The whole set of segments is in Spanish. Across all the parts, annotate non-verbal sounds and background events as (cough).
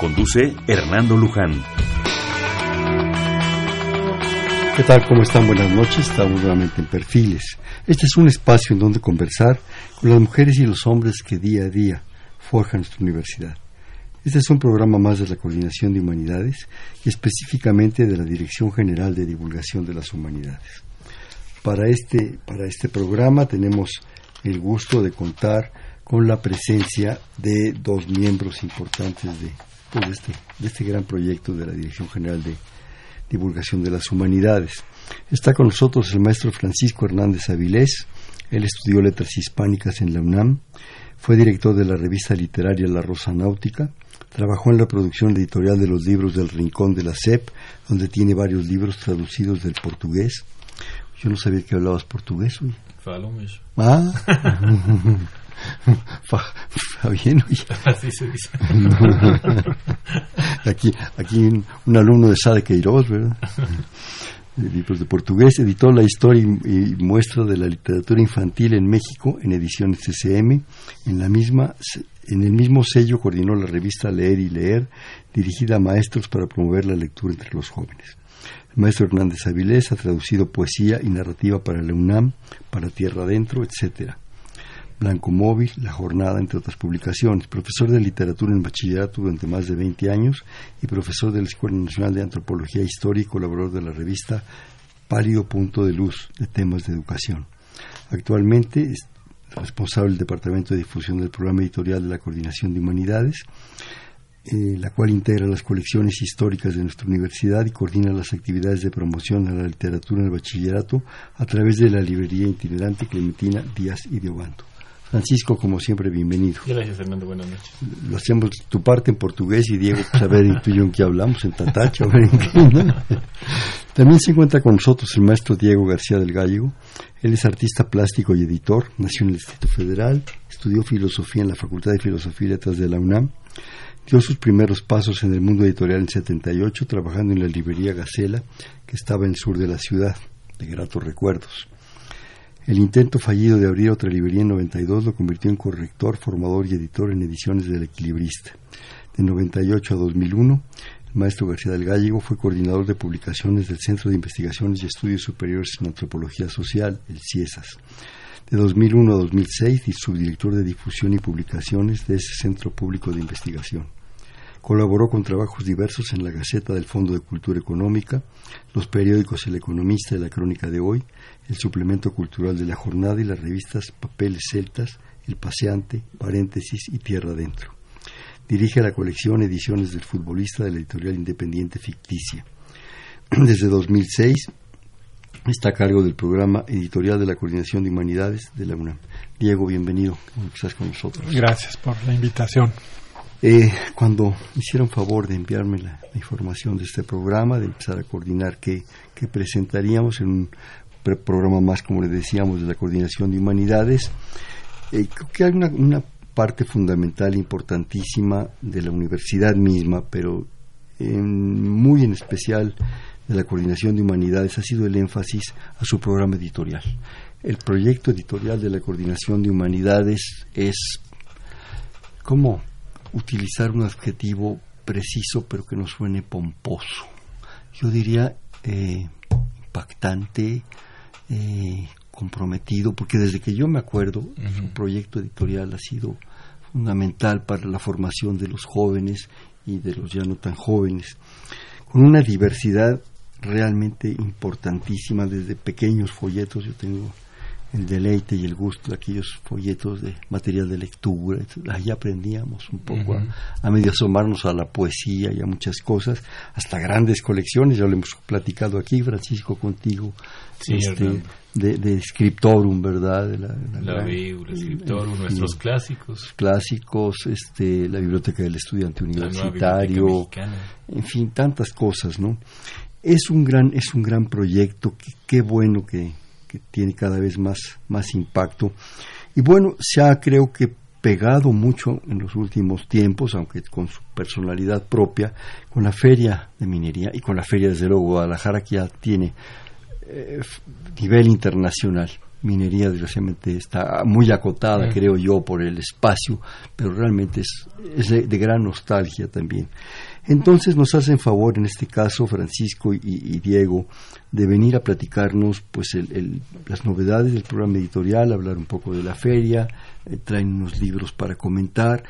Conduce Hernando Luján. ¿Qué tal? ¿Cómo están? Buenas noches. Estamos nuevamente en Perfiles. Este es un espacio en donde conversar con las mujeres y los hombres que día a día forjan nuestra universidad. Este es un programa más de la Coordinación de Humanidades y específicamente de la Dirección General de Divulgación de las Humanidades. Para este, para este programa tenemos el gusto de contar con la presencia de dos miembros importantes de pues, de, este, de este gran proyecto de la Dirección General de Divulgación de las Humanidades. Está con nosotros el maestro Francisco Hernández Avilés. Él estudió letras hispánicas en la UNAM, fue director de la revista literaria La Rosa Náutica, trabajó en la producción editorial de los libros del Rincón de la SEP, donde tiene varios libros traducidos del portugués. Yo no sabía que hablabas portugués, Ah. (laughs) (laughs) Fabián, Así se dice. (laughs) aquí, aquí un, alumno de Sade Queiroz, ¿verdad? de libros de portugués, editó la historia y, muestra de la literatura infantil en México en ediciones CCM. En, la misma, en el mismo sello coordinó la revista Leer y Leer, dirigida a maestros para promover la lectura entre los jóvenes. El maestro Hernández Avilés ha traducido poesía y narrativa para la UNAM, para Tierra Adentro, etcétera. Blanco Móvil, La Jornada, entre otras publicaciones. Profesor de literatura en bachillerato durante más de 20 años y profesor de la Escuela Nacional de Antropología e Historia y colaborador de la revista Pálido Punto de Luz de temas de educación. Actualmente es responsable del Departamento de Difusión del Programa Editorial de la Coordinación de Humanidades, eh, la cual integra las colecciones históricas de nuestra universidad y coordina las actividades de promoción a la literatura en el bachillerato a través de la librería itinerante Clementina Díaz y de Obanto. Francisco, como siempre, bienvenido. Gracias, Fernando. Buenas noches. Lo hacemos tu parte en portugués y Diego, pues a ver tú y yo en qué hablamos, en tatacho, a ver en qué. También se encuentra con nosotros el maestro Diego García del Gallego. Él es artista plástico y editor, nació en el Distrito Federal, estudió filosofía en la Facultad de Filosofía y Letras de la UNAM, dio sus primeros pasos en el mundo editorial en 78, trabajando en la librería Gacela, que estaba en el sur de la ciudad, de gratos recuerdos. El intento fallido de abrir otra librería en 92 lo convirtió en corrector, formador y editor en ediciones del Equilibrista. De 98 a 2001, el maestro García del Gallego fue coordinador de publicaciones del Centro de Investigaciones y Estudios Superiores en Antropología Social, el CIESAS. De 2001 a 2006, y subdirector de difusión y publicaciones de ese Centro Público de Investigación. Colaboró con trabajos diversos en la Gaceta del Fondo de Cultura Económica, los periódicos El Economista y La Crónica de Hoy, el suplemento cultural de la jornada y las revistas Papeles Celtas, El Paseante, Paréntesis y Tierra Adentro. Dirige la colección Ediciones del Futbolista de la editorial independiente Ficticia. (clears throat) Desde 2006 está a cargo del programa editorial de la Coordinación de Humanidades de la UNAM. Diego, bienvenido. Estás con nosotros. Gracias por la invitación. Eh, cuando hicieron favor de enviarme la, información de este programa, de empezar a coordinar qué, presentaríamos en un programa más, como le decíamos, de la coordinación de humanidades, eh, creo que hay una, parte fundamental, importantísima de la universidad misma, pero muy en especial de la coordinación de humanidades, ha sido el énfasis a su programa editorial. El proyecto editorial de la coordinación de humanidades es, ¿cómo utilizar un adjetivo preciso pero que no suene pomposo. Yo diría eh, impactante, eh, comprometido, porque desde que yo me acuerdo, su proyecto editorial ha sido fundamental para la formación de los jóvenes y de los ya no tan jóvenes, con una diversidad realmente importantísima desde pequeños folletos. Yo tengo el deleite y el gusto de aquellos folletos de material de lectura. Ahí aprendíamos un poco a, medio asomarnos a la poesía y a muchas cosas, hasta grandes colecciones, ya lo hemos platicado aquí, Francisco, contigo, este, de, de, Scriptorum, ¿verdad? De la, la, Scriptorum, nuestros clásicos. Clásicos, este, la Biblioteca del Estudiante Universitario, en fin, tantas cosas, ¿no? Es un gran, es un gran proyecto, qué bueno que, que tiene cada vez más, más impacto. Y bueno, se ha creo que pegado mucho en los últimos tiempos, aunque con su personalidad propia, con la feria de minería y con la feria desde luego Guadalajara que ya tiene eh, nivel internacional. Minería desgraciadamente está muy acotada, creo yo, por el espacio, pero realmente es, es de gran nostalgia también. Entonces nos hacen favor, en este caso, Francisco y, Diego, de venir a platicarnos pues las novedades del programa editorial, hablar un poco de la feria, eh, traen unos libros para comentar.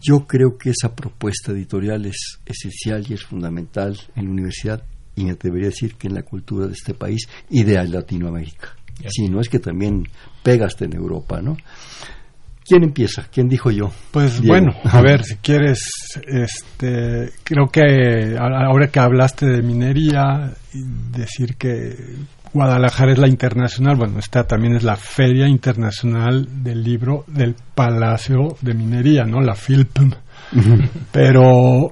Yo creo que esa propuesta editorial es esencial y es fundamental en la universidad y me atrevería a decir que en la cultura de este país y de Latinoamérica. Si no es que también pegaste en Europa, ¿no? ¿Quién empieza? ¿Quién dijo yo? Pues bueno, a ver, (laughs) si quieres, este, creo que ahora que hablaste de minería, decir que Guadalajara es la internacional, bueno, esta también es la Feria Internacional del Libro del Palacio de Minería, ¿no? La FILPM. Pero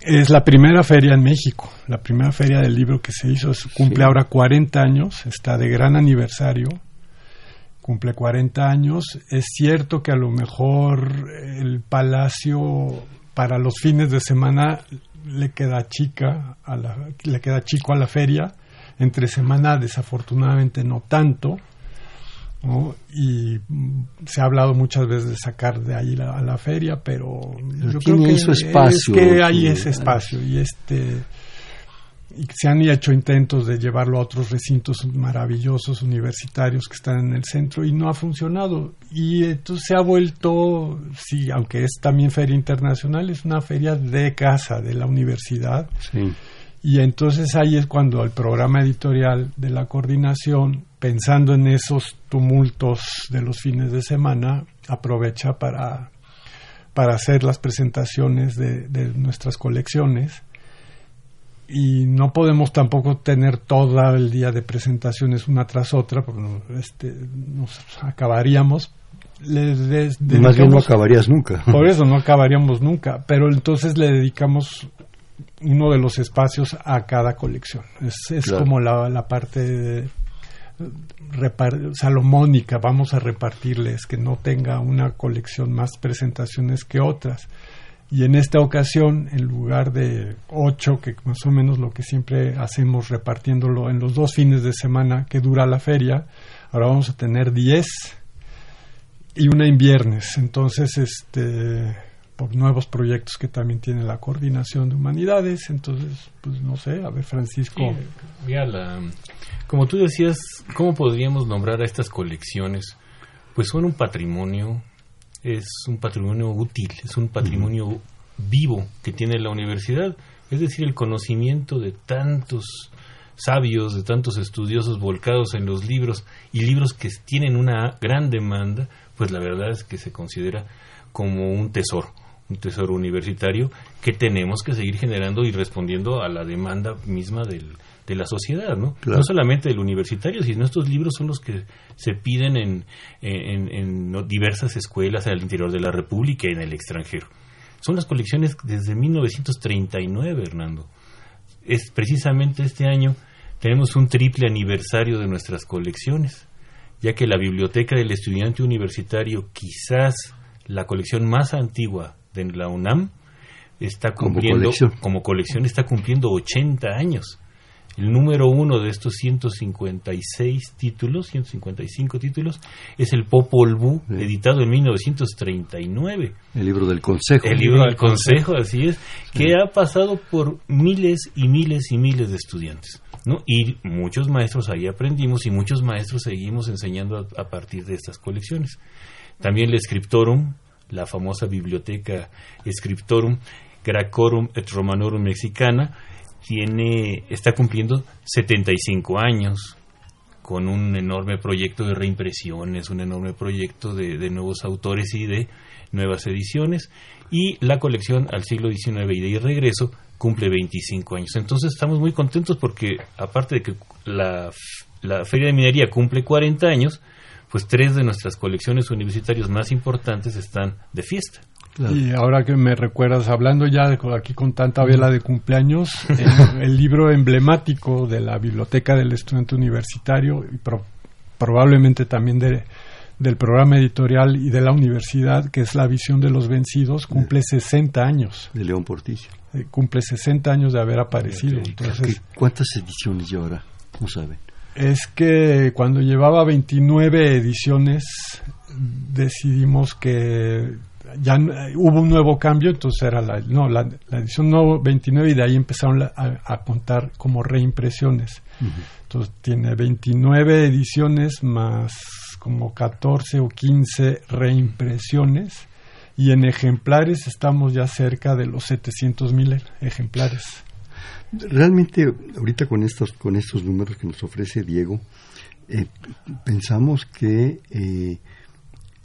es la primera feria en México, la primera feria del libro que se hizo, cumple ahora 40 años, está de gran aniversario cumple 40 años. Es cierto que a lo mejor el palacio para los fines de semana le queda chica, a la, le queda chico a la feria. Entre semana desafortunadamente no tanto. y se ha hablado muchas veces de sacar de ahí a la feria, pero, yo creo que, espacio, es que hay ese espacio y este y se han hecho intentos de llevarlo a otros recintos maravillosos universitarios que están en el centro y no ha funcionado. Y entonces se ha vuelto, sí, aunque es también feria internacional, es una feria de casa de la universidad. Y entonces ahí es cuando el programa editorial de la coordinación, pensando en esos tumultos de los fines de semana, aprovecha para, para hacer las presentaciones de, de nuestras colecciones y no podemos tampoco tener todo el día de presentaciones una tras otra porque este, nos acabaríamos. Más bien no acabarías nunca. Por eso no acabaríamos nunca pero entonces le dedicamos uno de los espacios a cada colección. Es, es como la, la parte salomónica vamos a repartirles que no tenga una colección más presentaciones que otras y en esta ocasión, en lugar de ocho, que más o menos lo que siempre hacemos repartiéndolo en los dos fines de semana que dura la feria, ahora vamos a tener diez y una en viernes. Entonces, este, por nuevos proyectos que también tiene la coordinación de humanidades. Entonces, pues no sé, a ver, Francisco. como tú decías, ¿cómo podríamos nombrar a estas colecciones? Pues son un patrimonio es un patrimonio útil, es un patrimonio vivo que tiene la universidad, es decir, el conocimiento de tantos sabios, de tantos estudiosos volcados en los libros y libros que tienen una gran demanda, pues la verdad es que se considera como un tesoro, un tesoro universitario que tenemos que seguir generando y respondiendo a la demanda misma del, de la sociedad, ¿no? No solamente del universitario, sino estos libros son los que se piden en, en, diversas escuelas al interior de la República y en el extranjero. Son las colecciones desde 1939, Hernando. Es precisamente este año tenemos un triple aniversario de nuestras colecciones, ya que la Biblioteca del Estudiante Universitario, quizás la colección más antigua de la UNAM, está cumpliendo, como colección está cumpliendo 80 años. El número uno de estos 156 títulos, 155 títulos, es el Popol Vuh, editado en 1939. El libro del Consejo. El libro del Consejo, así es, que ha pasado por miles y miles y miles de estudiantes. ¿no? Y muchos maestros ahí aprendimos y muchos maestros seguimos enseñando a, partir de estas colecciones. También el Scriptorum, la famosa biblioteca Scriptorum, Gracorum et Romanorum Mexicana, tiene, está cumpliendo 75 años con un enorme proyecto de reimpresiones, un enorme proyecto de, nuevos autores y de nuevas ediciones. Y la colección al siglo XIX y de regreso cumple 25 años. Entonces estamos muy contentos porque aparte de que la, la Feria de Minería cumple 40 años, pues tres de nuestras colecciones universitarias más importantes están de fiesta. Y ahora que me recuerdas, hablando ya de, aquí con tanta vela de cumpleaños, (laughs) el, libro emblemático de la Biblioteca del Estudiante Universitario y probablemente también de, del programa editorial y de la universidad, que es La visión de los vencidos, cumple 60 años. De León Portillo. Eh, cumple 60 años de haber aparecido. Entonces, ¿Cuántas ediciones llevará? No saben. Es que cuando llevaba 29 ediciones decidimos que ya hubo un nuevo cambio, entonces era la, no, la, edición no 29 y de ahí empezaron a, contar como reimpresiones. Entonces tiene 29 ediciones más como 14 o 15 reimpresiones y en ejemplares estamos ya cerca de los 700 mil ejemplares. Realmente ahorita con estos, con estos números que nos ofrece Diego, eh, pensamos que eh,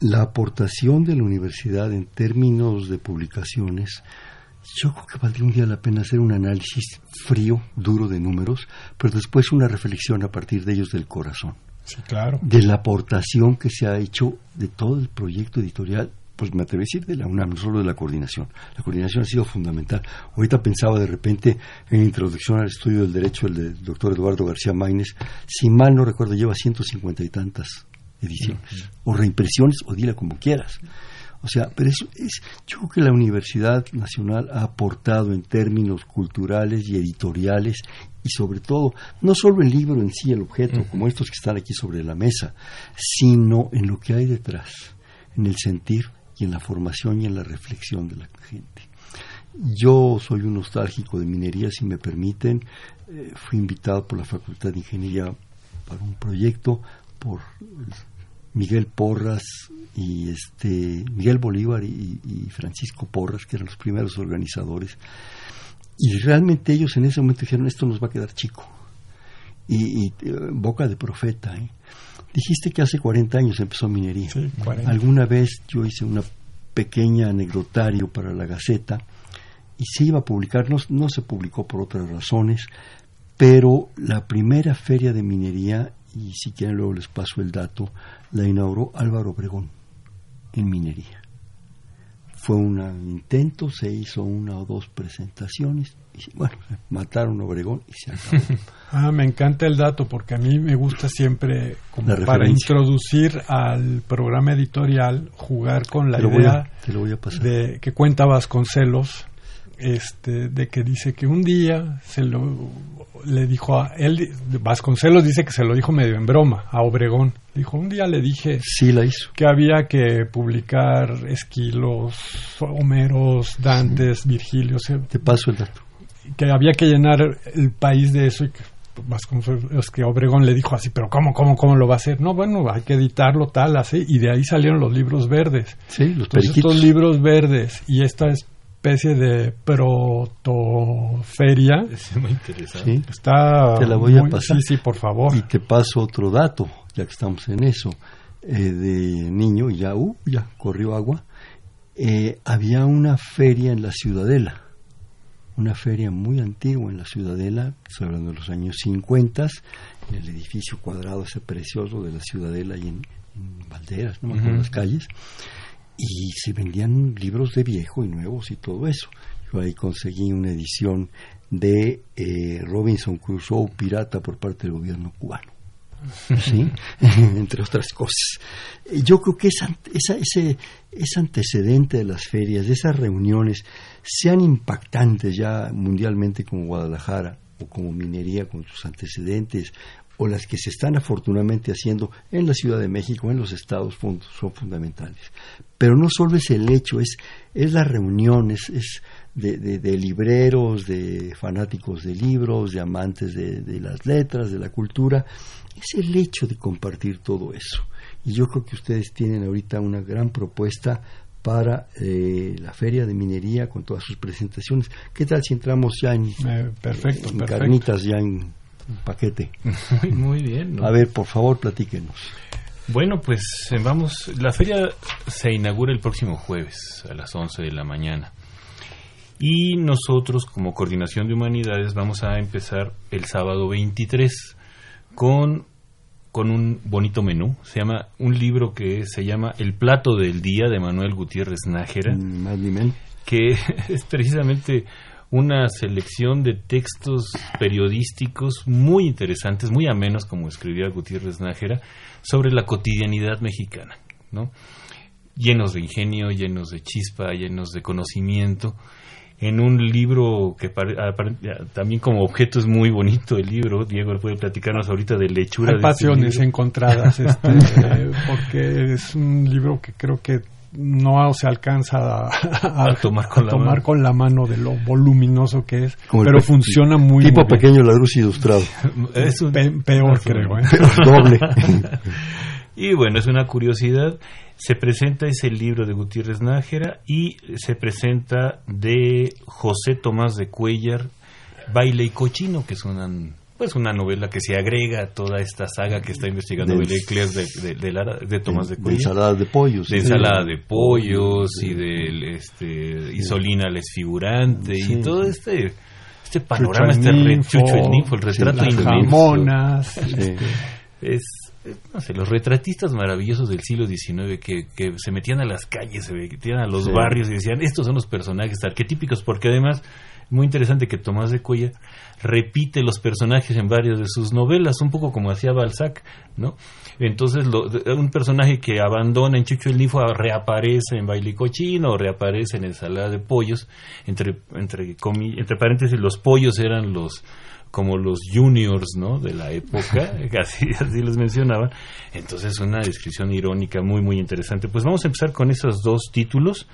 la aportación de la universidad en términos de publicaciones, yo creo que valdría un día la pena hacer un análisis frío, duro de números, pero después una reflexión a partir de ellos del corazón. Sí, claro. De la aportación que se ha hecho de todo el proyecto editorial, pues me atrevo a decir de la UNAM, no solo de la coordinación. La coordinación ha sido fundamental. Ahorita pensaba de repente en introducción al estudio del derecho del doctor Eduardo García Maínez, si mal no recuerdo, lleva ciento cincuenta y tantas ediciones, o reimpresiones, o dile como quieras. O sea, pero es, es, yo creo que la Universidad Nacional ha aportado en términos culturales y editoriales y sobre todo, no solo el libro en sí, el objeto, como estos que están aquí sobre la mesa, sino en lo que hay detrás, en el sentir y en la formación y en la reflexión de la gente. Yo soy un nostálgico de minería, si me permiten. Eh, fui invitado por la Facultad de Ingeniería para un proyecto por Miguel Porras y este Miguel Bolívar y, Francisco Porras, que eran los primeros organizadores. Y realmente ellos en ese momento dijeron, esto nos va a quedar chico. Y, eh, boca de profeta. ¿eh? Dijiste que hace 40 años empezó minería. Alguna vez yo hice una pequeña anecdotario para la Gaceta y se iba a publicar, no, no se publicó por otras razones, pero la primera feria de minería y si quieren luego les paso el dato, la inauguró Álvaro Obregón en minería. Fue un intento, se hizo una o dos presentaciones y bueno, mataron a Obregón y se acabó. (laughs) ah, me encanta el dato porque a mí me gusta siempre como para introducir al programa editorial jugar con la idea de que cuenta Vasconcelos este, de que dice que un día se lo le dijo a él, Vasconcelos dice que se lo dijo medio en broma a Obregón. Dijo, un día le dije sí, la hizo. que había que publicar Esquilos, Homeros, Dantes, Virgilio. Te paso el dato. Que había que llenar el país de eso y que Vasconcelos, que Obregón le dijo así, pero ¿cómo, cómo, cómo lo va a hacer? No, bueno, hay que editarlo tal, así, y de ahí salieron los libros verdes. Sí, los Entonces, estos libros verdes y esta es especie de protoferia. Es muy interesante. Está te la voy a pasar. Sí, sí, por favor. Y te paso otro dato, ya que estamos en eso. Eh, de niño, ya, uh, ya corrió agua. Eh, había una feria en la Ciudadela, una feria muy antigua en la Ciudadela, estoy hablando de los años 50, en el edificio cuadrado ese precioso de la Ciudadela y en, Valderas, no me las calles y se vendían libros de viejo y nuevos y todo eso. Yo ahí conseguí una edición de eh, Robinson Crusoe Pirata por parte del gobierno cubano. ¿Sí? (laughs) entre otras cosas. Yo creo que esa, ese, ese antecedente de las ferias, de esas reuniones, sean impactantes ya mundialmente como Guadalajara o como minería con sus antecedentes o las que se están afortunadamente haciendo en la Ciudad de México, en los estados, son fundamentales. Pero no solo es el hecho, es, es las reuniones, es de, de, libreros, de fanáticos de libros, de amantes de, las letras, de la cultura, es el hecho de compartir todo eso. Y yo creo que ustedes tienen ahorita una gran propuesta para eh, la feria de minería con todas sus presentaciones. ¿Qué tal si entramos ya en, eh, perfecto, carnitas, ya en un paquete. Muy, muy bien. ¿no? A ver, por favor, platíquenos. Bueno, pues eh, vamos, la feria se inaugura el próximo jueves a las 11 de la mañana. Y nosotros, como Coordinación de Humanidades, vamos a empezar el sábado 23 con, con un bonito menú. Se llama un libro que se llama El plato del día de Manuel Gutiérrez Nájera, Mm, Más que (laughs) es precisamente una selección de textos periodísticos muy interesantes, muy amenos, como escribía Gutiérrez Nájera, sobre la cotidianidad mexicana, ¿no? Llenos de ingenio, llenos de chispa, llenos de conocimiento. En un libro que también como objeto es muy bonito el libro, Diego puede platicarnos ahorita de lechura. Hay de este pasiones encontradas, este, (laughs) porque es un libro que creo que no se alcanza a, (laughs) a- A tomar con a la tomar mano. con la mano de lo voluminoso que es, Como pero pe- funciona muy, Tipo muy bien. pequeño ladruz ilustrado. (laughs) Es un- Pe- peor es un- creo, ¿eh? (laughs) Pero doble. Y bueno, es una curiosidad. Se presenta ese libro de Gutiérrez Nájera y se presenta de José Tomás de Cuellar, Baile y Cochino, que es una, pues una novela que se agrega a toda esta saga que está investigando Belecleas de, de, de Lara- de Tomás de de Cuellar. ensaladas de pollos. de sí. ensalada de pollos y del este Isolina la figurante Sí. y todo este este panorama Chucho este ninfo, Chucho el ninfo el sí, retrato Las inmenso jamonas, Sí. este, es, es, no sé, los retratistas maravillosos del siglo XIX que, que se metían a las calles, se metían a los Sí. barrios y decían, estos son los personajes arquetípicos, porque además, muy interesante que Tomás de Cuellar repite los personajes en varias de sus novelas, un poco como hacía Balzac, ¿no? Entonces, lo- un personaje que abandona en Chucho el Ninfo reaparece en Baile y Cochino, o reaparece en Ensalada de Pollos, entre, entre, entre paréntesis, los pollos eran los como los juniors ¿no? de la época, (laughs) así, así les mencionaba. Entonces, una descripción irónica muy, muy interesante. Pues vamos a empezar con esos dos títulos.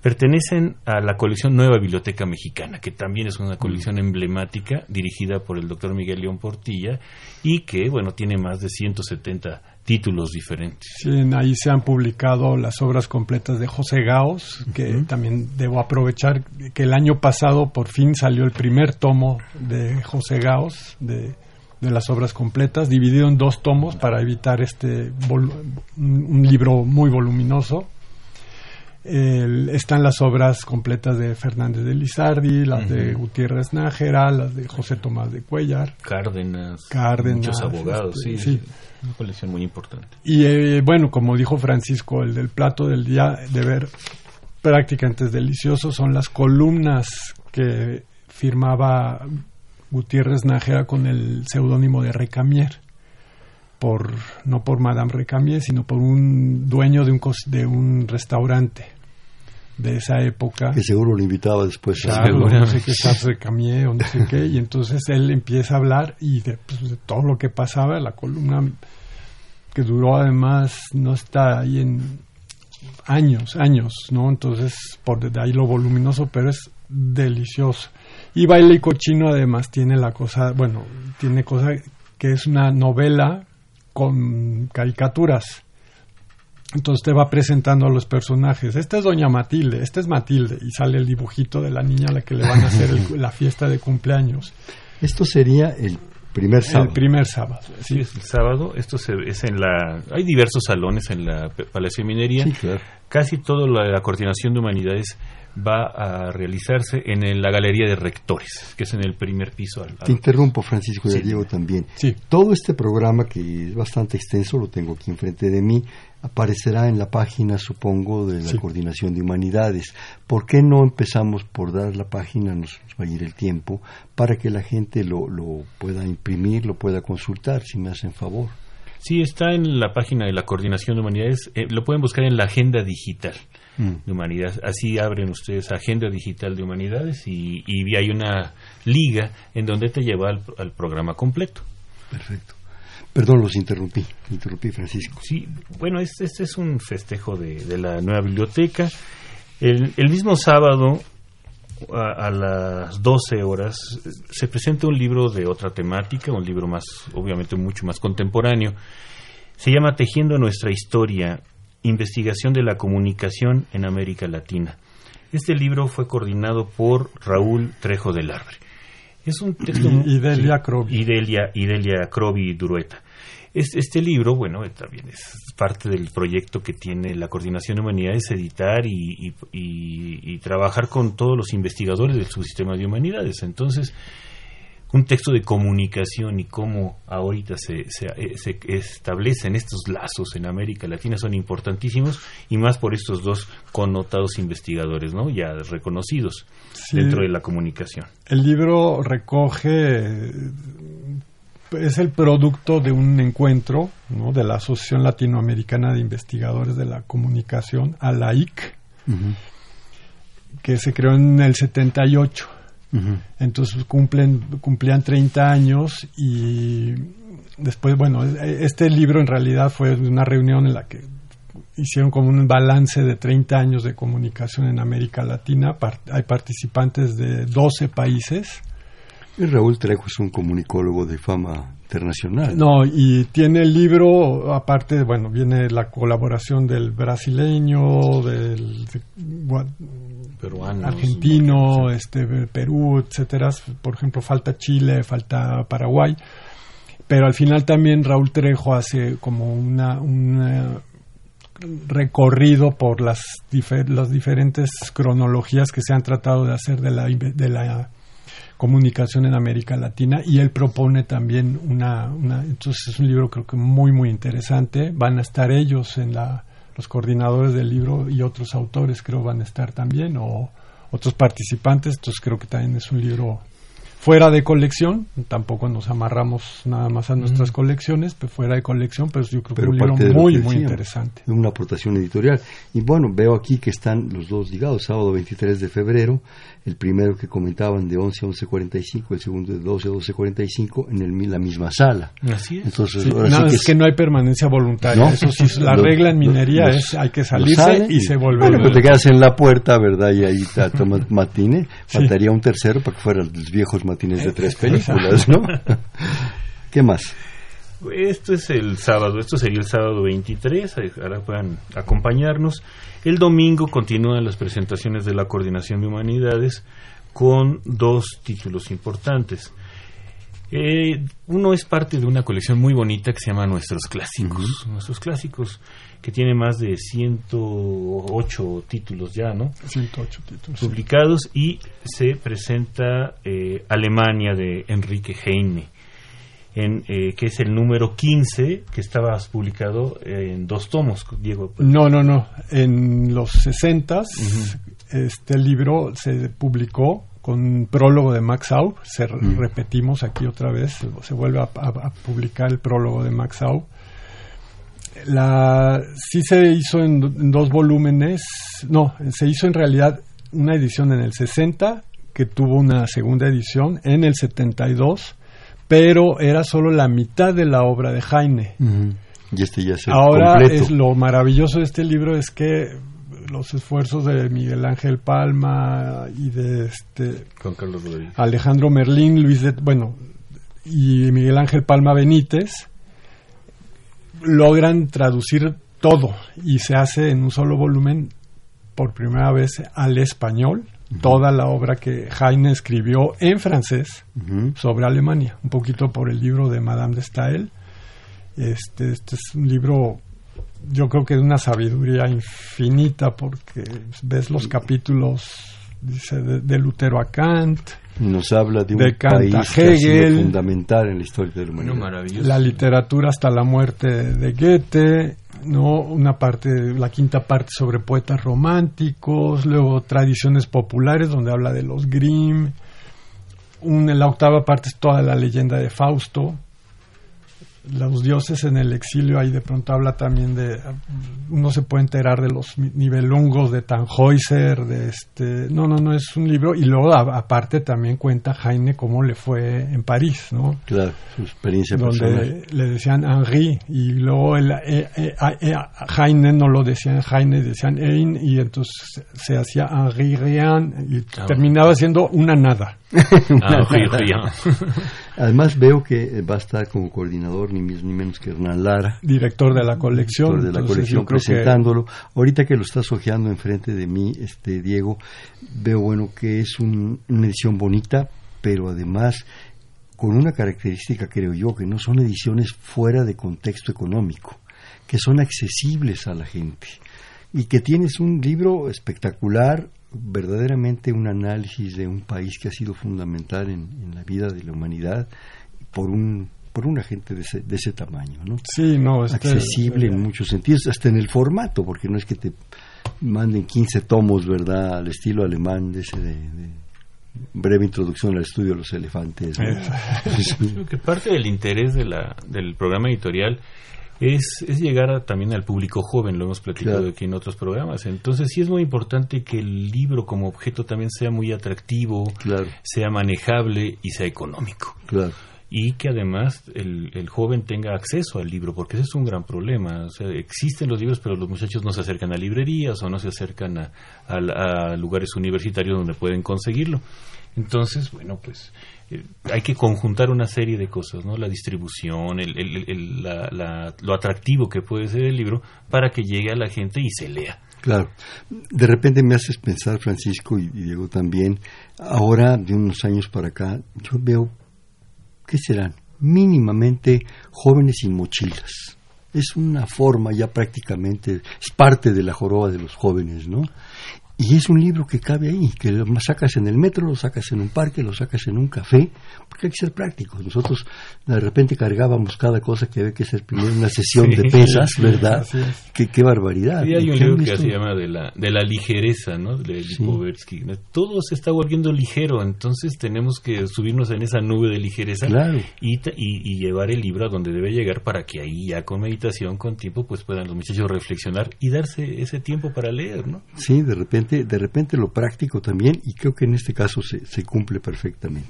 Pertenecen a la colección Nueva Biblioteca Mexicana, que también es una colección emblemática dirigida por el doctor Miguel León Portilla y que, bueno, tiene más de 170 títulos diferentes. Sí, ahí se han publicado las obras completas de José Gaos, que también debo aprovechar que el año pasado por fin salió el primer tomo de José Gaos, de, de las obras completas, dividido en dos tomos para evitar este un libro muy voluminoso. El- están las obras completas de Fernández de Lizardi, las de. Gutiérrez Nájera, las de José Tomás de Cuellar. Cárdenas, Cárdenas, muchos abogados, este, sí, sí. una colección muy importante. Y eh, bueno, como dijo Francisco, el del plato del día de ver prácticamente es delicioso son las columnas que firmaba Gutiérrez Nájera con el seudónimo de Recamier. Por, no por Madame Recamier, sino por un dueño de un, de un restaurante de esa época. Que seguro lo invitaba después. a- Claro, no sé qué Charles Recamier o no sé qué, y entonces él empieza a hablar y de, pues, de todo lo que pasaba, la columna que duró además, no está ahí en años, años, ¿no? Entonces, por de ahí lo voluminoso, pero es delicioso. Y Baile y Cochino además tiene la cosa, bueno, tiene cosa que es una novela con caricaturas. Entonces te va presentando a los personajes. Esta es Doña Matilde, esta es Matilde, y sale el dibujito de la niña a la que le van a hacer el- la fiesta de cumpleaños. Esto sería el primer sábado. El primer sábado. Sí, Sí, es el sábado. Esto se, es en la. Hay diversos salones en la Palacio de Minería. Sí, claro. Casi toda la, la coordinación de humanidades va a realizarse en la Galería de Rectores, que es en el primer piso. al- Te al- interrumpo, Francisco, y Sí. Diego también. Sí. Todo este programa, que es bastante extenso, lo tengo aquí enfrente de mí, aparecerá en la página, supongo, de la Sí. Coordinación de Humanidades. ¿Por qué no empezamos por dar la página, nos, va a ir el tiempo, para que la gente lo, lo pueda imprimir, lo pueda consultar, si me hacen favor? Sí, está en la página de la Coordinación de Humanidades. eh, lo pueden buscar en la Agenda Digital Mm. de Humanidades. Así abren ustedes Agenda Digital de Humanidades y, y hay una liga en donde te lleva al, al programa completo. Perfecto. Perdón, los interrumpí. Interrumpí, Francisco. Sí, bueno, este, este es un festejo de, de la nueva biblioteca. El, el mismo sábado, a, a las 12 horas, se presenta un libro de otra temática, un libro más, obviamente, mucho más contemporáneo. Se llama Tejiendo nuestra historia, investigación de la comunicación en América Latina. Este libro fue coordinado por Raúl Trejo del Arbre. Es un texto... Y Delia Crovi. Y Delia, y Delia Crovi Durueta. Este libro, bueno, también es parte del proyecto que tiene la Coordinación de Humanidades, editar y, y, trabajar con todos los investigadores del subsistema de humanidades. Entonces, un texto de comunicación y cómo ahorita se, se, se, establecen estos lazos en América Latina son importantísimos y más por estos dos connotados investigadores, ¿no? Ya reconocidos dentro de la comunicación. El libro recoge es el producto de un encuentro ¿no? de la Asociación Latinoamericana de Investigadores de la Comunicación, ALAIC, que se creó en el 78 entonces cumplen, cumplían 30 años y después, bueno, este libro en realidad fue una reunión en la que hicieron como un balance de 30 años de comunicación en América Latina. hay participantes de 12 países. Y Raúl Trejo es un comunicólogo de fama internacional. No, y tiene el libro, aparte, bueno, viene la colaboración del brasileño, del argentino, este, Perú, etcétera. Por ejemplo, falta Chile, falta Paraguay. Pero al final también Raúl Trejo hace como una, un recorrido por las, las diferentes cronologías que se han tratado de hacer de la, de la comunicación en América Latina y él propone también una, una, entonces es un libro creo que muy muy interesante van a estar ellos en la los coordinadores del libro y otros autores creo van a estar también o otros participantes entonces creo que también es un libro fuera de colección, tampoco nos amarramos nada más a nuestras colecciones, pero fuera de colección, pero yo creo que es un libro muy, muy interesante. Una aportación editorial. Y bueno, veo aquí que están los dos ligados, sábado 23 de febrero, el primero que comentaban de 11 a 11.45, el segundo de 12 a 12.45 en el, la misma sala. Así es. Entonces, es que... no hay permanencia voluntaria. Eso sí, la regla en minería es hay que salirse y, se vuelve. Bueno, pues te quedas en la puerta, ¿verdad? Y ahí (laughs) tomas matine. Faltaría un tercero para que fueran los viejos matines de tres películas, ¿no? (laughs) ¿Qué más? Esto es el sábado, esto sería el sábado 23, ahora puedan acompañarnos. El domingo continúan las presentaciones de la Coordinación de Humanidades con dos títulos importantes. Eh, uno es parte de una colección muy bonita que se llama Nuestros Clásicos. Nuestros Clásicos, que tiene más de 108 títulos ya, ¿no? 108 títulos. Publicados y se presenta eh, Alemania de Enrique Heine, en, eh, que es el número 15 que estaba publicado en dos tomos, Diego. No, no, no. En los 60 este libro se publicó con prólogo de Max Au. Se repetimos aquí otra vez, se vuelve a, publicar el prólogo de Max Au. La, sí se hizo en, dos volúmenes, no, se hizo en realidad una edición en el 60 que tuvo una segunda edición en el 72, pero era solo la mitad de la obra de Jaime. Y este ya se Ahora es lo maravilloso de este libro es que los esfuerzos de Miguel Ángel Palma y de este Alejandro Merlín, Luis de, bueno, y Miguel Ángel Palma Benítez logran traducir todo y se hace en un solo volumen por primera vez al español toda la obra que Heine escribió en francés sobre Alemania, un poquito por el libro de Madame de Stael. Este, este es un libro yo creo que es una sabiduría infinita porque ves los capítulos dice de, Lutero a Kant nos habla de un país que fundamental en la historia de la humanidad. La literatura hasta la muerte de Goethe no una parte la quinta parte sobre poetas románticos luego tradiciones populares donde habla de los Grimm. La octava parte es toda la leyenda de Fausto los dioses en el exilio, ahí de pronto habla también de, uno se puede enterar de los nivelungos de Tannhäuser, de este, no, no, no, es un libro, y luego aparte también cuenta Jaime cómo le fue en París, ¿no? Claro, su experiencia Donde le decían Henri, y luego el, eh, eh, eh, Jaime no lo decían Jaime, decían Ein, y entonces se hacía Henri Rien, y terminaba siendo una nada. (laughs) Ah, Además veo que va a estar como coordinador ni más ni menos que Hernán Lara, director de la colección, de la colección presentándolo. Ahorita que lo estás hojeando enfrente de mí, este Diego, veo bueno que es una edición bonita, pero además con una característica, creo yo, que no son ediciones fuera de contexto económico, que son accesibles a la gente y que tienes un libro espectacular, verdaderamente un análisis de un país que ha sido fundamental en, la vida de la humanidad por un por una gente de ese, de ese tamaño, ¿no? Sí, no, este, accesible en muchos sentidos, hasta en el formato, porque no es que te manden 15 tomos, ¿verdad? Al estilo alemán de ese de, breve introducción al estudio de los elefantes. (laughs) Creo que parte del interés de la, del programa editorial es, es llegar también al público joven, lo hemos platicado aquí en otros programas. Entonces sí es muy importante que el libro como objeto también sea muy atractivo, sea manejable y sea económico. Y que además el, el, joven tenga acceso al libro, porque ese es un gran problema. O sea, existen los libros, pero los muchachos no se acercan a librerías o no se acercan a, a lugares universitarios donde pueden conseguirlo. Entonces, bueno, pues hay que conjuntar una serie de cosas, ¿no? La distribución, el, lo atractivo que puede ser el libro para que llegue a la gente y se lea. Claro. De repente me haces pensar, Francisco y Diego también, ahora de unos años para acá, yo veo, ¿qué serán? Mínimamente jóvenes sin mochilas. Es una forma ya prácticamente, es parte de la joroba de los jóvenes, ¿no? Y es un libro que cabe ahí, que lo sacas en el metro, lo sacas en un parque, lo sacas en un café, porque hay que ser prácticos. Nosotros de repente cargábamos cada cosa que había que ser primero una sesión de pesas, ¿verdad? Qué, qué barbaridad. Sí, hay un libro que se llama de la, de la ligereza, ¿no? De Lipovetsky. Todo se está volviendo ligero, entonces tenemos que subirnos en esa nube de ligereza y, y, llevar el libro a donde debe llegar para que ahí ya con meditación, con tiempo, pues puedan los muchachos reflexionar y darse ese tiempo para leer, ¿no? Sí, de repente de repente lo práctico también, y creo que en este caso se, se cumple perfectamente.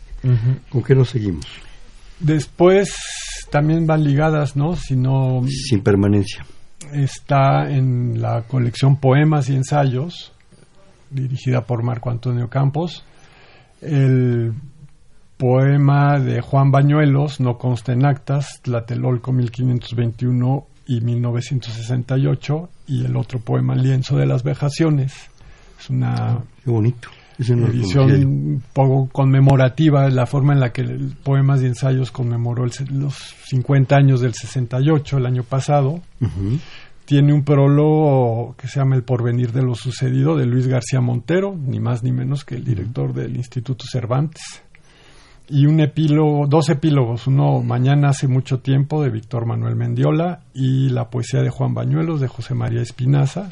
¿Con qué nos seguimos? Después también van ligadas, ¿no? Sino, Sin permanencia. Está en la colección Poemas y Ensayos, dirigida por Marco Antonio Campos. El poema de Juan Bañuelos, no consta en actas, Tlatelolco 1521 y 1968, y el otro poema Lienzo de las Vejaciones. Es una bonito. edición un poco conmemorativa, la forma en la que el Poemas y Ensayos conmemoró los 50 años del 68, el año pasado. Tiene un prólogo que se llama El porvenir de lo sucedido de Luis García Montero, ni más ni menos que el director del Instituto Cervantes. Y un epílogo, dos epílogos, uno Mañana hace mucho tiempo de Víctor Manuel Mendiola y La poesía de Juan Bañuelos de José María Espinaza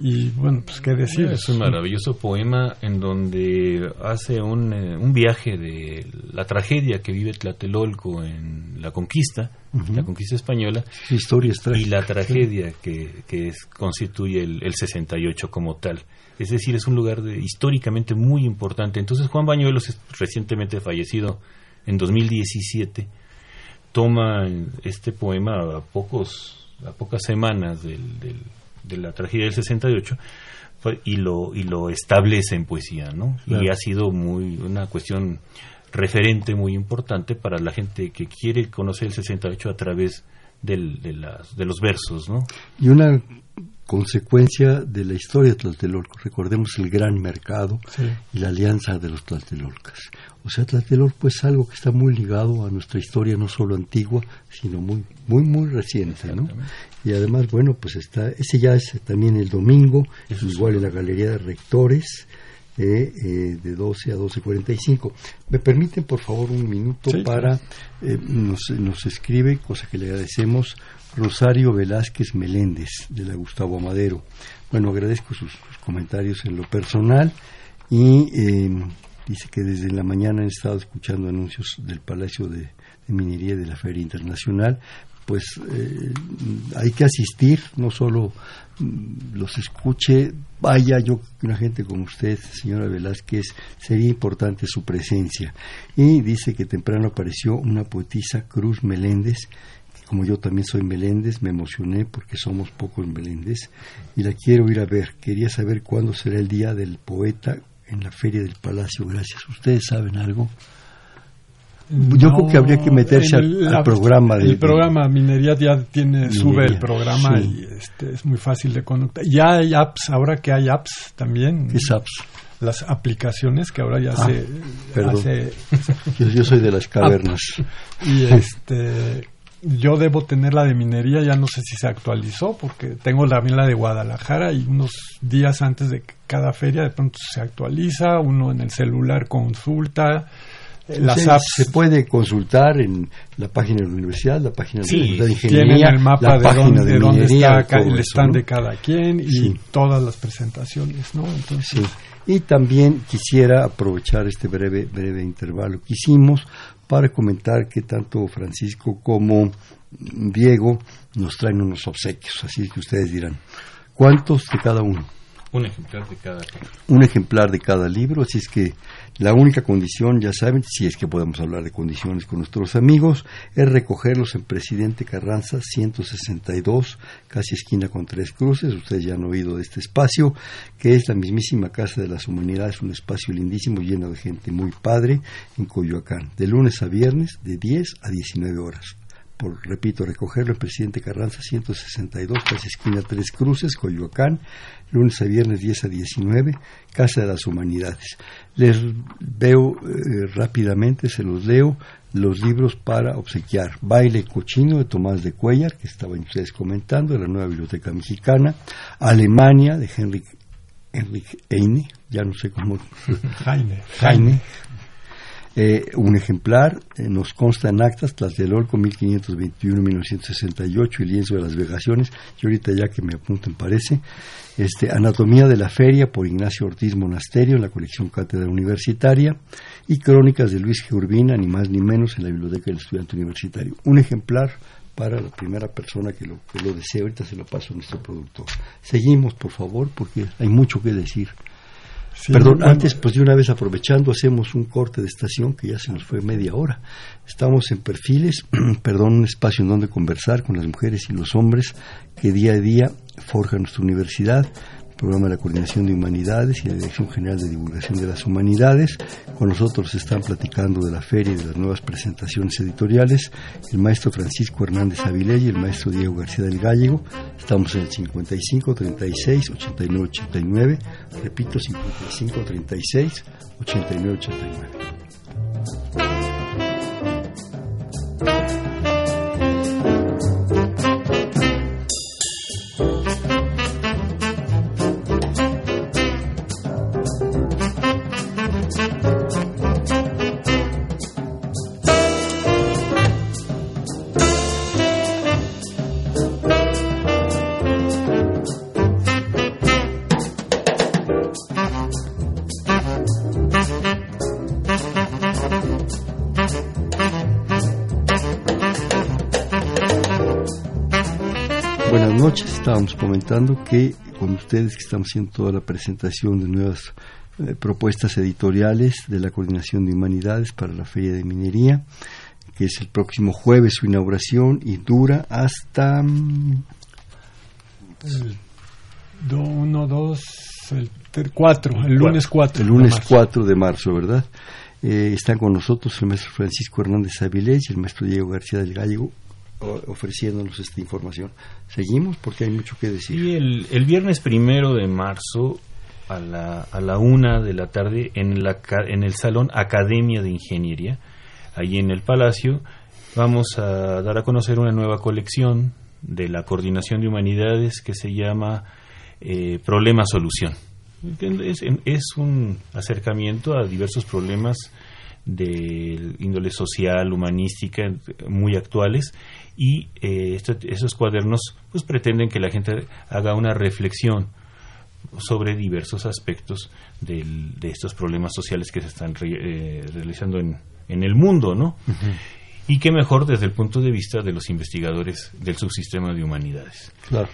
y bueno, pues qué decir. Es un maravilloso poema en donde hace un, eh, un viaje de la tragedia que vive Tlatelolco en la conquista, la conquista española. Historia Y la tragedia que, que constituye el, el, 68 como tal. Es decir, es un lugar de, históricamente muy importante. Entonces Juan Bañuelos, recientemente fallecido en 2017, toma este poema a pocos a pocas semanas del de la tragedia del 68 y lo y lo establece en poesía, ¿no? Y ha sido muy una cuestión referente muy importante para la gente que quiere conocer el 68 a través del, de, las, de los versos, ¿no? Y una consecuencia de la historia de Tlatelolco. Recordemos el gran mercado y la alianza de los Tlatelolcas. O sea, Tlatelolco es algo que está muy ligado a nuestra historia, no solo antigua, sino muy, muy, muy reciente, ¿no? Y además, bueno, pues está, ese ya es también el domingo, igual en la Galería de Rectores, eh, eh, de 12 a 12.45. ¿Me permiten, por favor, un minuto para... Eh, nos, nos escribe, cosa que le agradecemos, Rosario Velázquez Meléndez, de la Gustavo Amadero. Bueno, agradezco sus, comentarios en lo personal y dice que desde la mañana han estado escuchando anuncios del Palacio de, Minería de la Feria Internacional pues eh, hay que asistir, no solo mm, los escuche, vaya yo, una gente como usted, señora Velázquez, sería importante su presencia. Y dice que temprano apareció una poetisa, Cruz Meléndez, como yo también soy Meléndez, me emocioné porque somos pocos Meléndez, y la quiero ir a ver. Quería saber cuándo será el día del poeta en la Feria del Palacio. Gracias. ¿Ustedes saben algo? Yo creo que habría que meterse al, programa. De, el programa Minería ya tiene, sube el programa y este, es muy fácil de conectar. Ya hay apps, ahora que hay apps también. ¿Qué es apps? las aplicaciones que ahora ya Ah, se perdón. hace (laughs) Yo, yo soy de las (laughs) cavernas. y este yo debo tener la de minería, ya no sé si se actualizó, porque tengo también la de Guadalajara y unos días antes de cada feria de pronto se actualiza, uno en el celular consulta, las se, apps se puede consultar en la página de la universidad, la página Sí, de la Universidad de tienen Ingeniería, el mapa la de dónde, de de dónde minería, está el stand ¿no? de cada quien y Sí. todas las presentaciones, ¿no? Entonces, Sí. Y también quisiera aprovechar este breve, breve intervalo que hicimos para comentar que tanto Francisco como Diego nos traen unos obsequios, así que ustedes dirán, ¿cuántos de cada uno? Un ejemplar de cada un ejemplar de cada libro, así es que la única condición, ya saben, si es que podemos hablar de condiciones con nuestros amigos, es recogerlos en Presidente Carranza 162, casi esquina con tres cruces, ustedes ya han oído de este espacio, que es la mismísima Casa de las Humanidades, un espacio lindísimo lleno de gente muy padre en Coyoacán, de lunes a viernes de 10 a 19 horas por, repito, recogerlo en Presidente Carranza 162, casi esquina Tres Cruces, Coyoacán, lunes a viernes 10 a 19, Casa de las Humanidades. Les veo eh, rápidamente, se los leo, los libros para obsequiar. Baile Cochino de Tomás de Cuellar, que estaban ustedes comentando, de la Nueva Biblioteca Mexicana, Alemania de Henrik, Henrik Heine, ya no sé cómo, Jaime, Jaime, eh, un ejemplar, eh, nos consta en actas, Tlatelolco 1521-1968, el lienzo de las vegaciones, y ahorita ya que me apunten parece, este, Anatomía de la Feria por Ignacio Ortiz Monasterio en la colección Cátedra Universitaria, y Crónicas de Luis G. Urbina, ni más ni menos, en la Biblioteca del Estudiante Universitario. Un ejemplar para la primera persona que lo, que lo desee, ahorita se lo paso a nuestro productor. Seguimos, por favor, porque hay mucho que decir. Perdón, antes, pues de una vez aprovechando, hacemos un corte de estación que ya se nos fue media hora. Estamos en Perfiles, (clears throat) perdón, un espacio en donde conversar con las mujeres y los hombres que día a día forjan nuestra universidad, programa de la Coordinación de Humanidades y la Dirección General de Divulgación de las Humanidades. Con nosotros están platicando de la feria y de las nuevas presentaciones editoriales el maestro Francisco Hernández Avilés y el maestro Diego García del Gallego. Estamos en el 55 36 89 89, repito 55 36 89 89. Estábamos comentando que con ustedes que estamos haciendo toda la presentación de nuevas eh, propuestas editoriales de la Coordinación de Humanidades para la Feria de Minería, que es el próximo jueves su inauguración y dura hasta mm, do- uno, dos, el ter- cuatro, el lunes cuatro. el lunes de marzo. 4 de marzo, ¿verdad? Eh, están con nosotros el maestro Francisco Hernández Avilés y el maestro Diego García del Gallego ofreciéndonos esta información. Seguimos porque hay mucho que decir. Y el, el viernes primero de marzo a la, a la una de la tarde en, la, en el Salón Academia de Ingeniería, ahí en el Palacio, vamos a dar a conocer una nueva colección de la Coordinación de Humanidades que se llama eh, Problema-Solución. Es, es un acercamiento a diversos problemas de índole social, humanística, muy actuales y eh, esto- esos cuadernos pues pretenden que la gente haga una reflexión sobre diversos aspectos del- de estos problemas sociales que se están re- eh, realizando en, en el mundo, ¿no? Y qué mejor desde el punto de vista de los investigadores del subsistema de humanidades. Claro.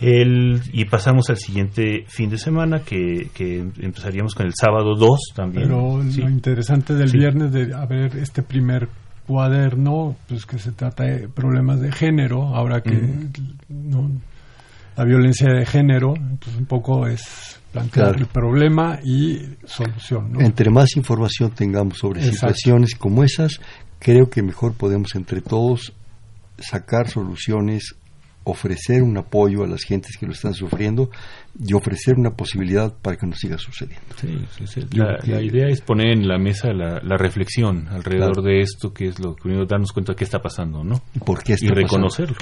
El, y pasamos al siguiente fin de semana, que, que empezaríamos con el sábado 2 también. Pero Sí. lo interesante del Sí. viernes de haber este primer cuaderno, pues que se trata de problemas de género, ahora que no, la violencia de género, entonces un poco es plantear Claro. el problema y solución, ¿no? Entre más información tengamos sobre Exacto. situaciones como esas, creo que mejor podemos entre todos sacar soluciones ofrecer un apoyo a las gentes que lo están sufriendo y ofrecer una posibilidad para que no siga sucediendo. Sí, La, idea es poner en la mesa la, reflexión alrededor de esto, que es lo primero, darnos cuenta de qué está pasando, ¿no? Y por qué está y reconocerlo.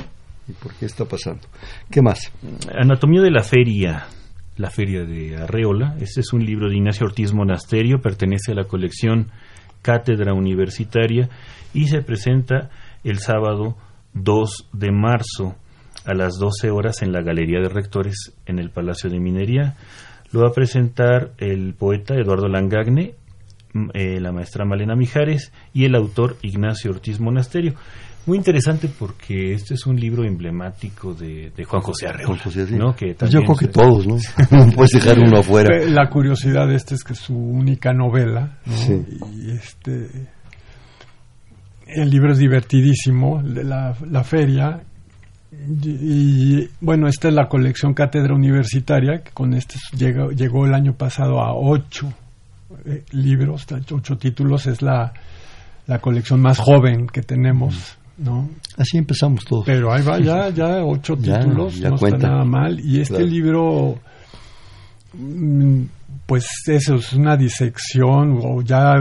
¿Y por qué está pasando? ¿Qué más? Anatomía de la feria. La feria de Arreola. Este es un libro de Ignacio Ortiz Monasterio, pertenece a la colección Cátedra Universitaria y se presenta el sábado 2 de marzo a las 12 horas en la Galería de Rectores en el Palacio de Minería. Lo va a presentar el poeta Eduardo Langagne, mm, eh, la maestra Malena Mijares y el autor Ignacio Ortiz Monasterio. Muy interesante porque este es un libro emblemático de, Juan José Arreola. ¿no? que pues yo creo que todos, ¿no? (laughs) (laughs) no puedes dejar uno afuera. La curiosidad de este es que es su única novela, Y este el libro es divertidísimo, de la, feria. Y, bueno, esta es la colección Cátedra Universitaria, que con este llegó, llegó el año pasado a ocho eh, libros, ocho títulos, es la, la colección más joven que tenemos. ¿no? Así empezamos todos. Pero ahí va, ya, (laughs) ya ocho títulos, no está nada mal. Y este libro mm, pues eso es una disección o ya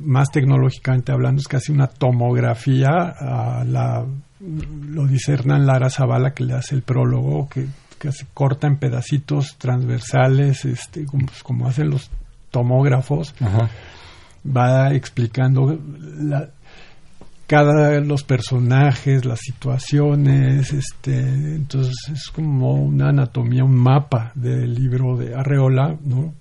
más tecnológicamente hablando es casi una tomografía a la lo dice Hernán Lara Zavala que le hace el prólogo que, se corta en pedacitos transversales este como, pues, hacen los tomógrafos va explicando la, cada los personajes, las situaciones, este, entonces es como una anatomía, un mapa del libro de Arreola, ¿no?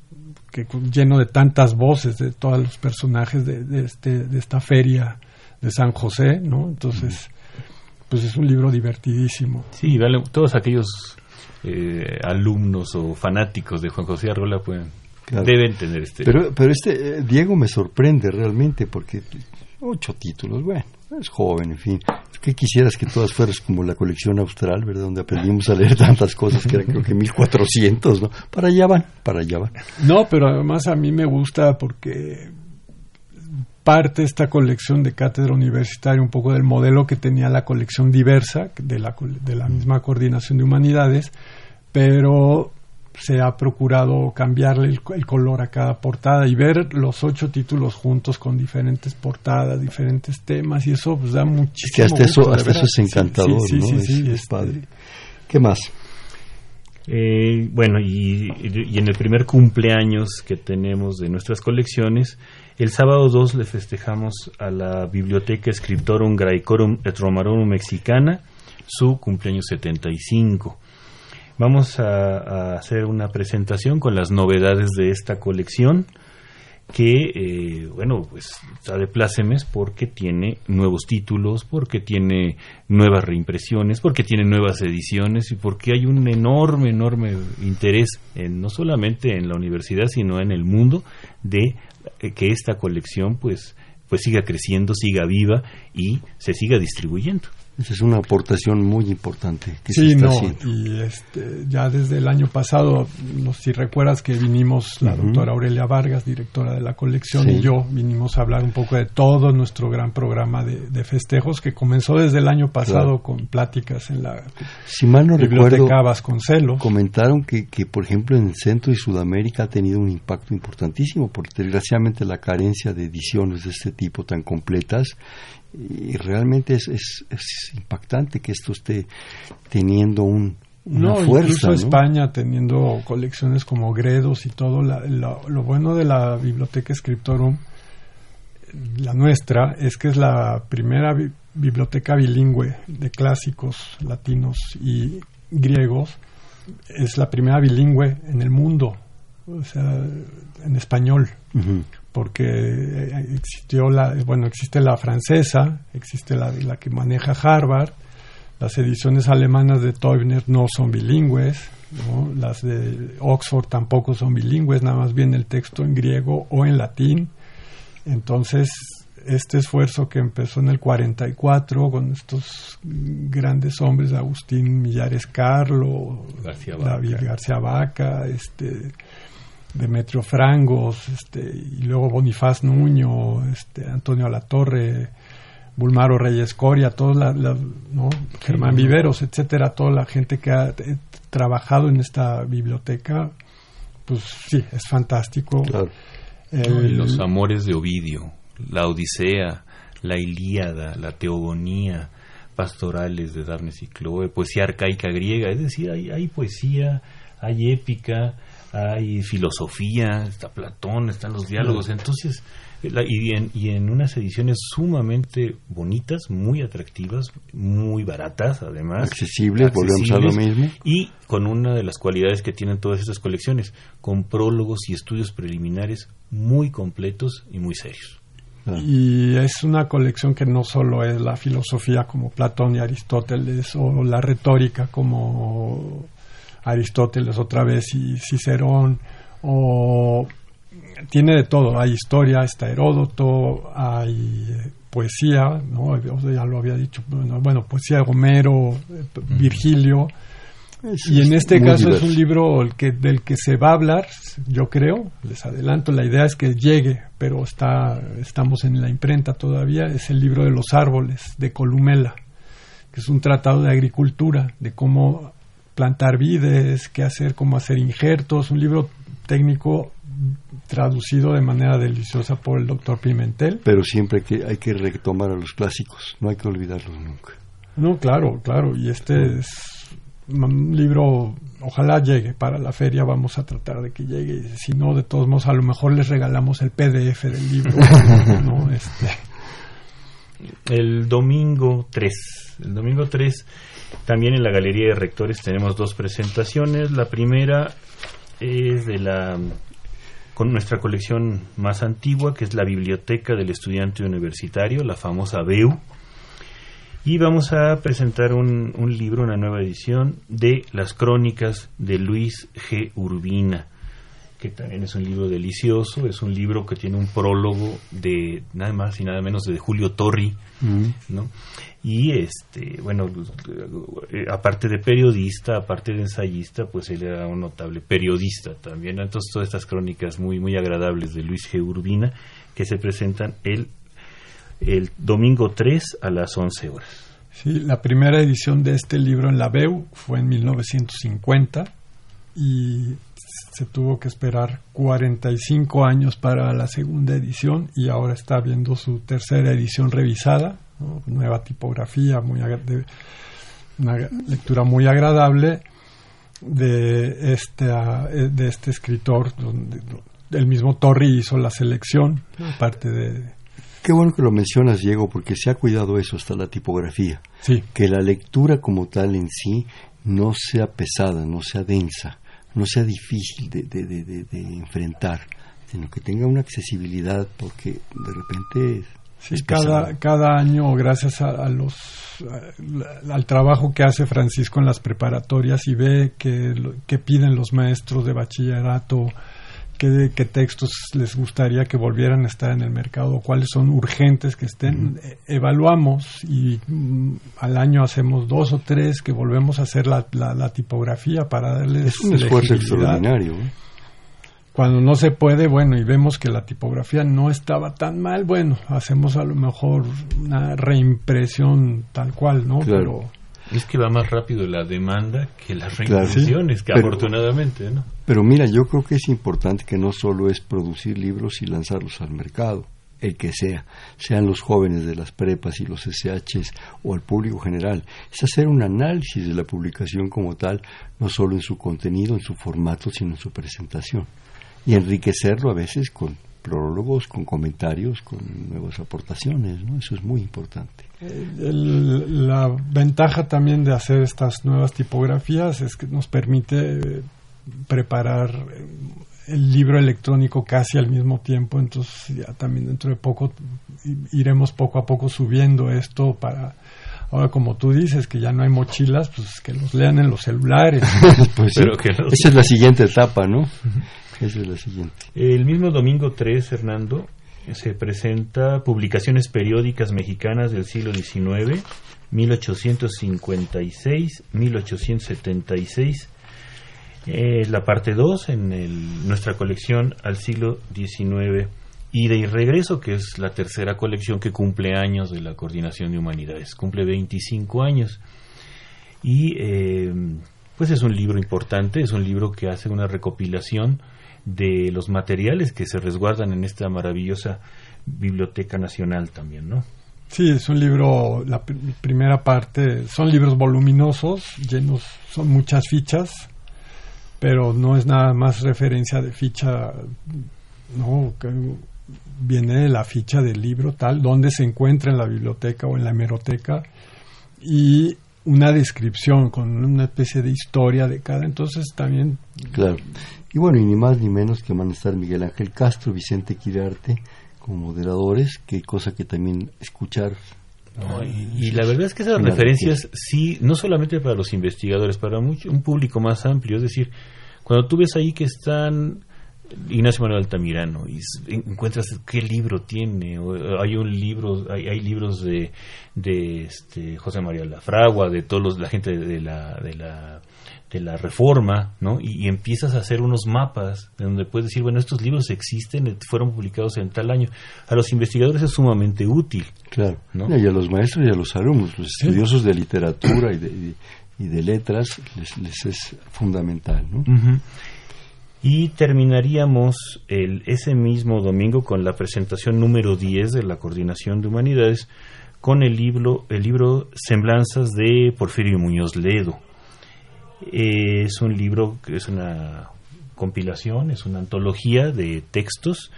que lleno de tantas voces de todos los personajes de, este, de esta feria de San José, ¿no? Entonces, pues es un libro divertidísimo. Sí, vale, todos aquellos eh, alumnos o fanáticos de Juan José Arreola pueden deben tener este. Pero, pero este eh, Diego me sorprende realmente porque ocho títulos, bueno, es joven, en fin. ¿Qué quisieras que todas fueras como la colección austral, ¿verdad? Donde aprendimos a leer tantas cosas que eran creo que 1400, ¿no? Para allá van, para allá van. No, pero además a mí me gusta porque parte esta colección de cátedra universitaria un poco del modelo que tenía la colección diversa de la, de la misma coordinación de humanidades, pero se ha procurado cambiarle el, color a cada portada y ver los ocho títulos juntos con diferentes portadas, diferentes temas y eso pues da muchísimo. que hasta eso, hasta eso es encantador, sí, ¿no? Sí, es, padre. ¿Qué más? Eh, bueno, y, y, en el primer cumpleaños que tenemos de nuestras colecciones, el sábado 2 le festejamos a la Biblioteca Scriptorum Graecorum et Mexicana su cumpleaños 75. Vamos a, hacer una presentación con las novedades de esta colección que, eh, bueno, pues está de plácemes porque tiene nuevos títulos, porque tiene nuevas reimpresiones, porque tiene nuevas ediciones y porque hay un enorme, enorme interés en, no solamente en la universidad, sino en el mundo de que esta colección pues, pues siga creciendo, siga viva y se siga distribuyendo. Esa es una aportación muy importante que sí, no, Y este, ya desde el año pasado, no si recuerdas que vinimos la doctora Aurelia Vargas, directora de la colección, y yo vinimos a hablar un poco de todo nuestro gran programa de, festejos que comenzó desde el año pasado con pláticas en la si mal no Vasconcelos. Comentaron que, que, por ejemplo, en Centro y Sudamérica ha tenido un impacto importantísimo, porque desgraciadamente la carencia de ediciones de este tipo tan completas y realmente es, es, impactante que esto esté teniendo un, una fuerza. Incluso España teniendo colecciones como Gredos y todo. lo bueno de la Biblioteca Scriptorum, la nuestra, es que es la primera biblioteca bilingüe de clásicos latinos y griegos. Es la primera bilingüe en el mundo, o sea, en español porque eh, existió la, bueno, existe la francesa, existe la, la que maneja Harvard, las ediciones alemanas de Teubner no son bilingües, las de Oxford tampoco son bilingües, nada más viene el texto en griego o en latín. Entonces, este esfuerzo que empezó en el 44 con estos grandes hombres, Agustín Millares Carlo, David García Vaca, este, Demetrio Frangos, este, y luego Bonifaz Nuño, este, Antonio Alatorre, Bulmaro Reyes Coria, todos la, ¿no? Germán Viveros, etcétera, toda la gente que ha eh, trabajado en esta biblioteca, pues sí, es fantástico. los amores de Ovidio, la Odisea, la Ilíada, la Teogonía, pastorales de Darnes y Chloe, poesía arcaica griega, es decir, hay, hay poesía, hay épica, hay filosofía, está Platón, están los diálogos, entonces, y, en, y en unas ediciones sumamente bonitas, muy atractivas, muy baratas además. Accesibles, volvemos a lo mismo. Y con una de las cualidades que tienen todas estas colecciones, con prólogos y estudios preliminares muy completos y muy serios. Ah. Y es una colección que no solo es la filosofía como Platón y Aristóteles o la retórica como Aristóteles otra vez y Cicerón o tiene de todo, hay historia, está Heródoto, hay poesía, ¿no? ya lo había dicho, bueno, poesía Homero, Virgilio, y en este caso es un libro el que, del que se va a hablar, yo creo, les adelanto, la idea es que llegue, pero está, estamos en la imprenta todavía, es el libro de los árboles de Columela, que es un tratado de agricultura, de cómo plantar vides, qué hacer, cómo hacer injertos, un libro técnico traducido de manera deliciosa por el doctor Pimentel. Pero siempre que hay que retomar a los clásicos, no hay que olvidarlos nunca. No, claro, claro, y este es un libro, ojalá llegue para la feria, vamos a tratar de que llegue. Si no, de todos modos, a lo mejor les regalamos el PDF del libro. (laughs) Este. El domingo 3. El domingo 3, también en la Galería de Rectores tenemos dos presentaciones. La primera es de la con nuestra colección más antigua, que es la Biblioteca del Estudiante Universitario, la famosa BEU y vamos a presentar un, un, libro, una nueva edición de Las Crónicas de Luis G. Urbina, que también es un libro delicioso, es un libro que tiene un prólogo de nada más y nada menos de Julio Torri, mm. ¿no? Y este, bueno, eh, aparte de periodista, aparte de ensayista, pues él era un notable periodista también. Entonces todas estas crónicas muy muy agradables de Luis G. Urbina que se presentan el el domingo 3 a las 11 horas. Sí, la primera edición de este libro en la BEU fue en 1950 y se tuvo que esperar 45 años para la segunda edición y ahora está viendo su tercera edición revisada, nueva tipografía, muy una lectura muy agradable de este, de este escritor, donde el mismo Torri hizo la selección, parte de Qué bueno que lo mencionas, Diego, porque se ha cuidado eso hasta la tipografía. Sí. Que la lectura como tal en sí no sea pesada, no sea densa, no sea difícil de, de, enfrentar, sino que tenga una accesibilidad, porque de repente Sí, cada, cada año, gracias a, los, al trabajo que hace Francisco en las preparatorias y ve que, que piden los maestros de bachillerato, qué, textos les gustaría que volvieran a estar en el mercado, cuáles son urgentes que estén. E, evaluamos y mm, al año hacemos dos o tres que volvemos a hacer la, la, tipografía para darles. Es un esfuerzo extraordinario. ¿eh? Cuando no se puede, bueno, y vemos que la tipografía no estaba tan mal, bueno, hacemos a lo mejor una reimpresión tal cual, ¿no? Pero es que va más rápido la demanda que las reimpresiones, que afortunadamente, ¿no? Pero mira, yo creo que es importante que no solo es producir libros y lanzarlos al mercado, el que sea, sean los jóvenes de las prepas y los SHs o el público general, es hacer un análisis de la publicación como tal, no solo en su contenido, en su formato, sino en su presentación, y enriquecerlo a veces con prólogos, con comentarios, con nuevas aportaciones, ¿no? Eso es muy importante. la ventaja también de hacer estas nuevas tipografías es que nos permite eh, preparar el libro electrónico casi al mismo tiempo, entonces ya también dentro de poco iremos poco a poco subiendo esto para ahora como tú dices que ya no hay mochilas, pues que los lean en los celulares. (laughs) pues Esa es la siguiente etapa, ¿no? El mismo domingo 3, Fernando, se presenta Publicaciones Periódicas Mexicanas del siglo XIX, 1856-1876. Eh, la parte 2 en nuestra colección al siglo XIX y de regreso, que es la tercera colección que cumple años de la Coordinación de Humanidades, cumple 25 años. Y eh, pues es un libro importante, es un libro que hace una recopilación de los materiales que se resguardan en esta maravillosa Biblioteca Nacional también, ¿no? Sí, es un libro, la primera parte, son libros voluminosos, llenos, son muchas fichas, pero no es nada más referencia de ficha, no, viene la ficha del libro tal, donde se encuentra en la biblioteca o en la hemeroteca, y una descripción con una especie de historia de cada, entonces también... Claro, y bueno, y ni más ni menos que van a estar Miguel Ángel Castro, Vicente Quirarte, como moderadores, qué cosa que también escuchar. y, la verdad es que esas referencias sí, no solamente para los investigadores, para mucho, un público más amplio, es decir, cuando tú ves ahí que están Ignacio Manuel Altamirano y encuentras qué libro tiene hay un libro hay, hay libros de, de este José María Lafragua de todos los, la gente de la, de la de la reforma, ¿no? Y, empiezas a hacer unos mapas de donde puedes decir, bueno, estos libros existen, eh, fueron publicados en tal año. A los investigadores es sumamente útil. Claro, ¿no? y a los maestros y a los alumnos, los estudiosos de literatura y de, y de letras, les, es fundamental, ¿no? Y terminaríamos el, ese mismo domingo con la presentación número 10 de la Coordinación de Humanidades con el libro, el libro Semblanzas de Porfirio Muñoz Ledo es un libro que es una compilación, es una antología de textos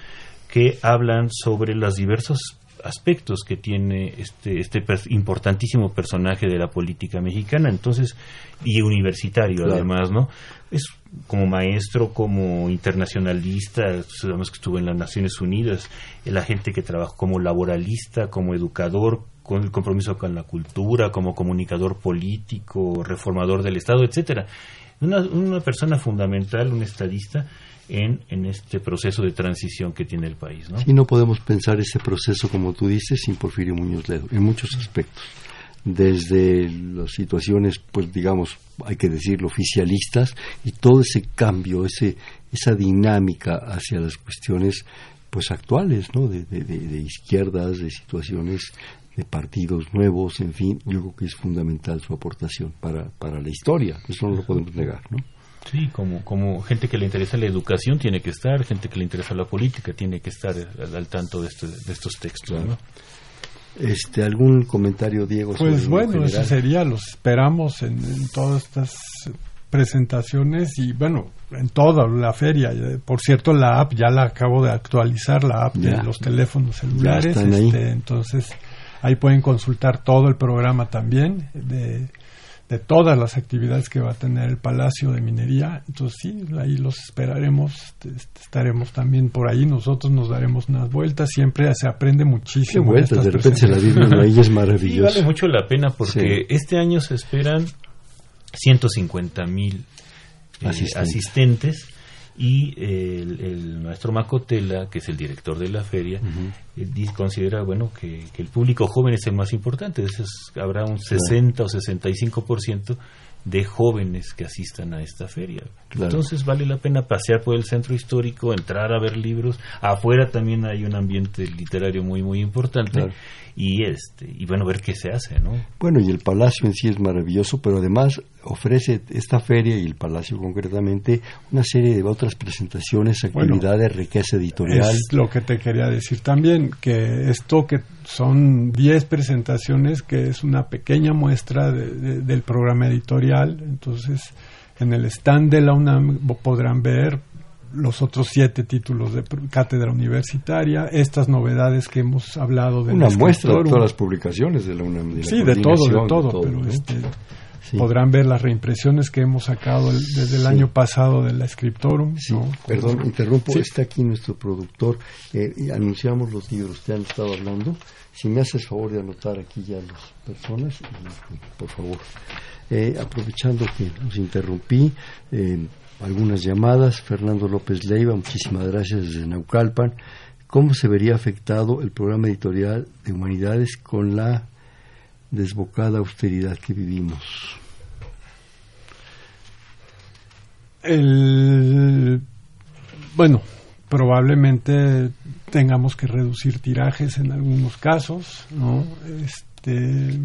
que hablan sobre los diversos aspectos que tiene este, este importantísimo personaje de la política mexicana, entonces, y universitario además, ¿no? Es como maestro, como internacionalista, sabemos que estuvo en las Naciones Unidas, la gente que trabajó como laboralista, como educador, con el compromiso con la cultura, como comunicador político, reformador del Estado, etcétera. Una, una persona fundamental, un estadista, en, en, este proceso de transición que tiene el país. ¿no? Sí, no podemos pensar ese proceso, como tú dices, sin Porfirio Muñoz Ledo, en muchos aspectos. Desde las situaciones, pues digamos, hay que decirlo, oficialistas, y todo ese cambio, ese, esa dinámica hacia las cuestiones pues actuales, ¿no? De, de, de izquierdas, de situaciones de partidos nuevos, en fin, yo creo que es fundamental su aportación para, para la historia, eso no lo podemos negar, ¿no? Sí, como, como gente que le interesa la educación tiene que estar, gente que le interesa la política tiene que estar al, tanto de, este, de estos textos, ¿no? Este, ¿Algún comentario, Diego? Pues bueno, eso sería, los esperamos en, todas estas presentaciones y bueno, en toda la feria. Por cierto, la app ya la acabo de actualizar, la app de los teléfonos celulares. Este, entonces, Ahí pueden consultar todo el programa también de, de todas las actividades que va a tener el Palacio de Minería. Entonces sí, ahí los esperaremos, este, este, estaremos también por ahí, nosotros nos daremos unas vueltas, siempre se aprende muchísimo. Qué vueltas, de repente se la viven ahí, es (laughs) maravilloso. vale mucho la pena porque este año se esperan 150 mil eh, asistentes y el, maestro Macotela, que es el director de la feria, eh, considera bueno que, el público joven es el más importante, habrá un 60 o 65% de jóvenes que asistan a esta feria. Entonces vale la pena pasear por el centro histórico, entrar a ver libros. Afuera también hay un ambiente literario muy muy importante. Y este y bueno ver qué se hace no bueno y el palacio en sí es maravilloso pero además ofrece esta feria y el palacio concretamente una serie de otras presentaciones actividades riqueza editorial. es lo que te quería decir también que esto que son 10 presentaciones que es una pequeña muestra del programa editorial entonces en el stand de la UNAM podrán ver los otros siete títulos de cátedra universitaria, estas novedades que hemos hablado de una muestra de todas las publicaciones de la UNAM. sí, de todo, de todo, pero este, podrán ver las reimpresiones que hemos sacado desde el año pasado de la Scriptorum. Perdón, interrumpo, está aquí nuestro productor, eh, y anunciamos los libros que han estado hablando. Si me haces favor de anotar aquí ya las personas, por favor. Eh, aprovechando que nos interrumpí, eh, algunas llamadas. Fernando López Leiva, muchísimas gracias desde Naucalpan. ¿Cómo se vería afectado el programa editorial de Humanidades con la desbocada austeridad que vivimos? El, bueno, probablemente tengamos que reducir tirajes en algunos casos, ¿no? Este,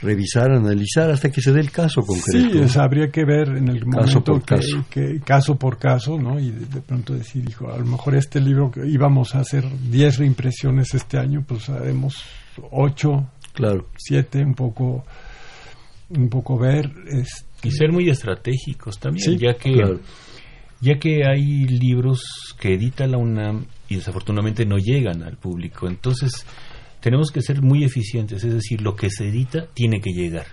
revisar, analizar hasta que se dé el caso concreto. Sí, habría que ver en el caso momento por que, caso. Que, caso por caso, ¿no? Y de, pronto decir, hijo, a lo mejor este libro que íbamos a hacer 10 reimpresiones este año, pues haremos 8, claro. 7, un poco un poco ver este, y ser muy estratégicos también, ya que ya que hay libros que edita la UNAM y desafortunadamente no llegan al público, entonces tenemos que ser muy eficientes, es decir, lo que se edita tiene que llegar.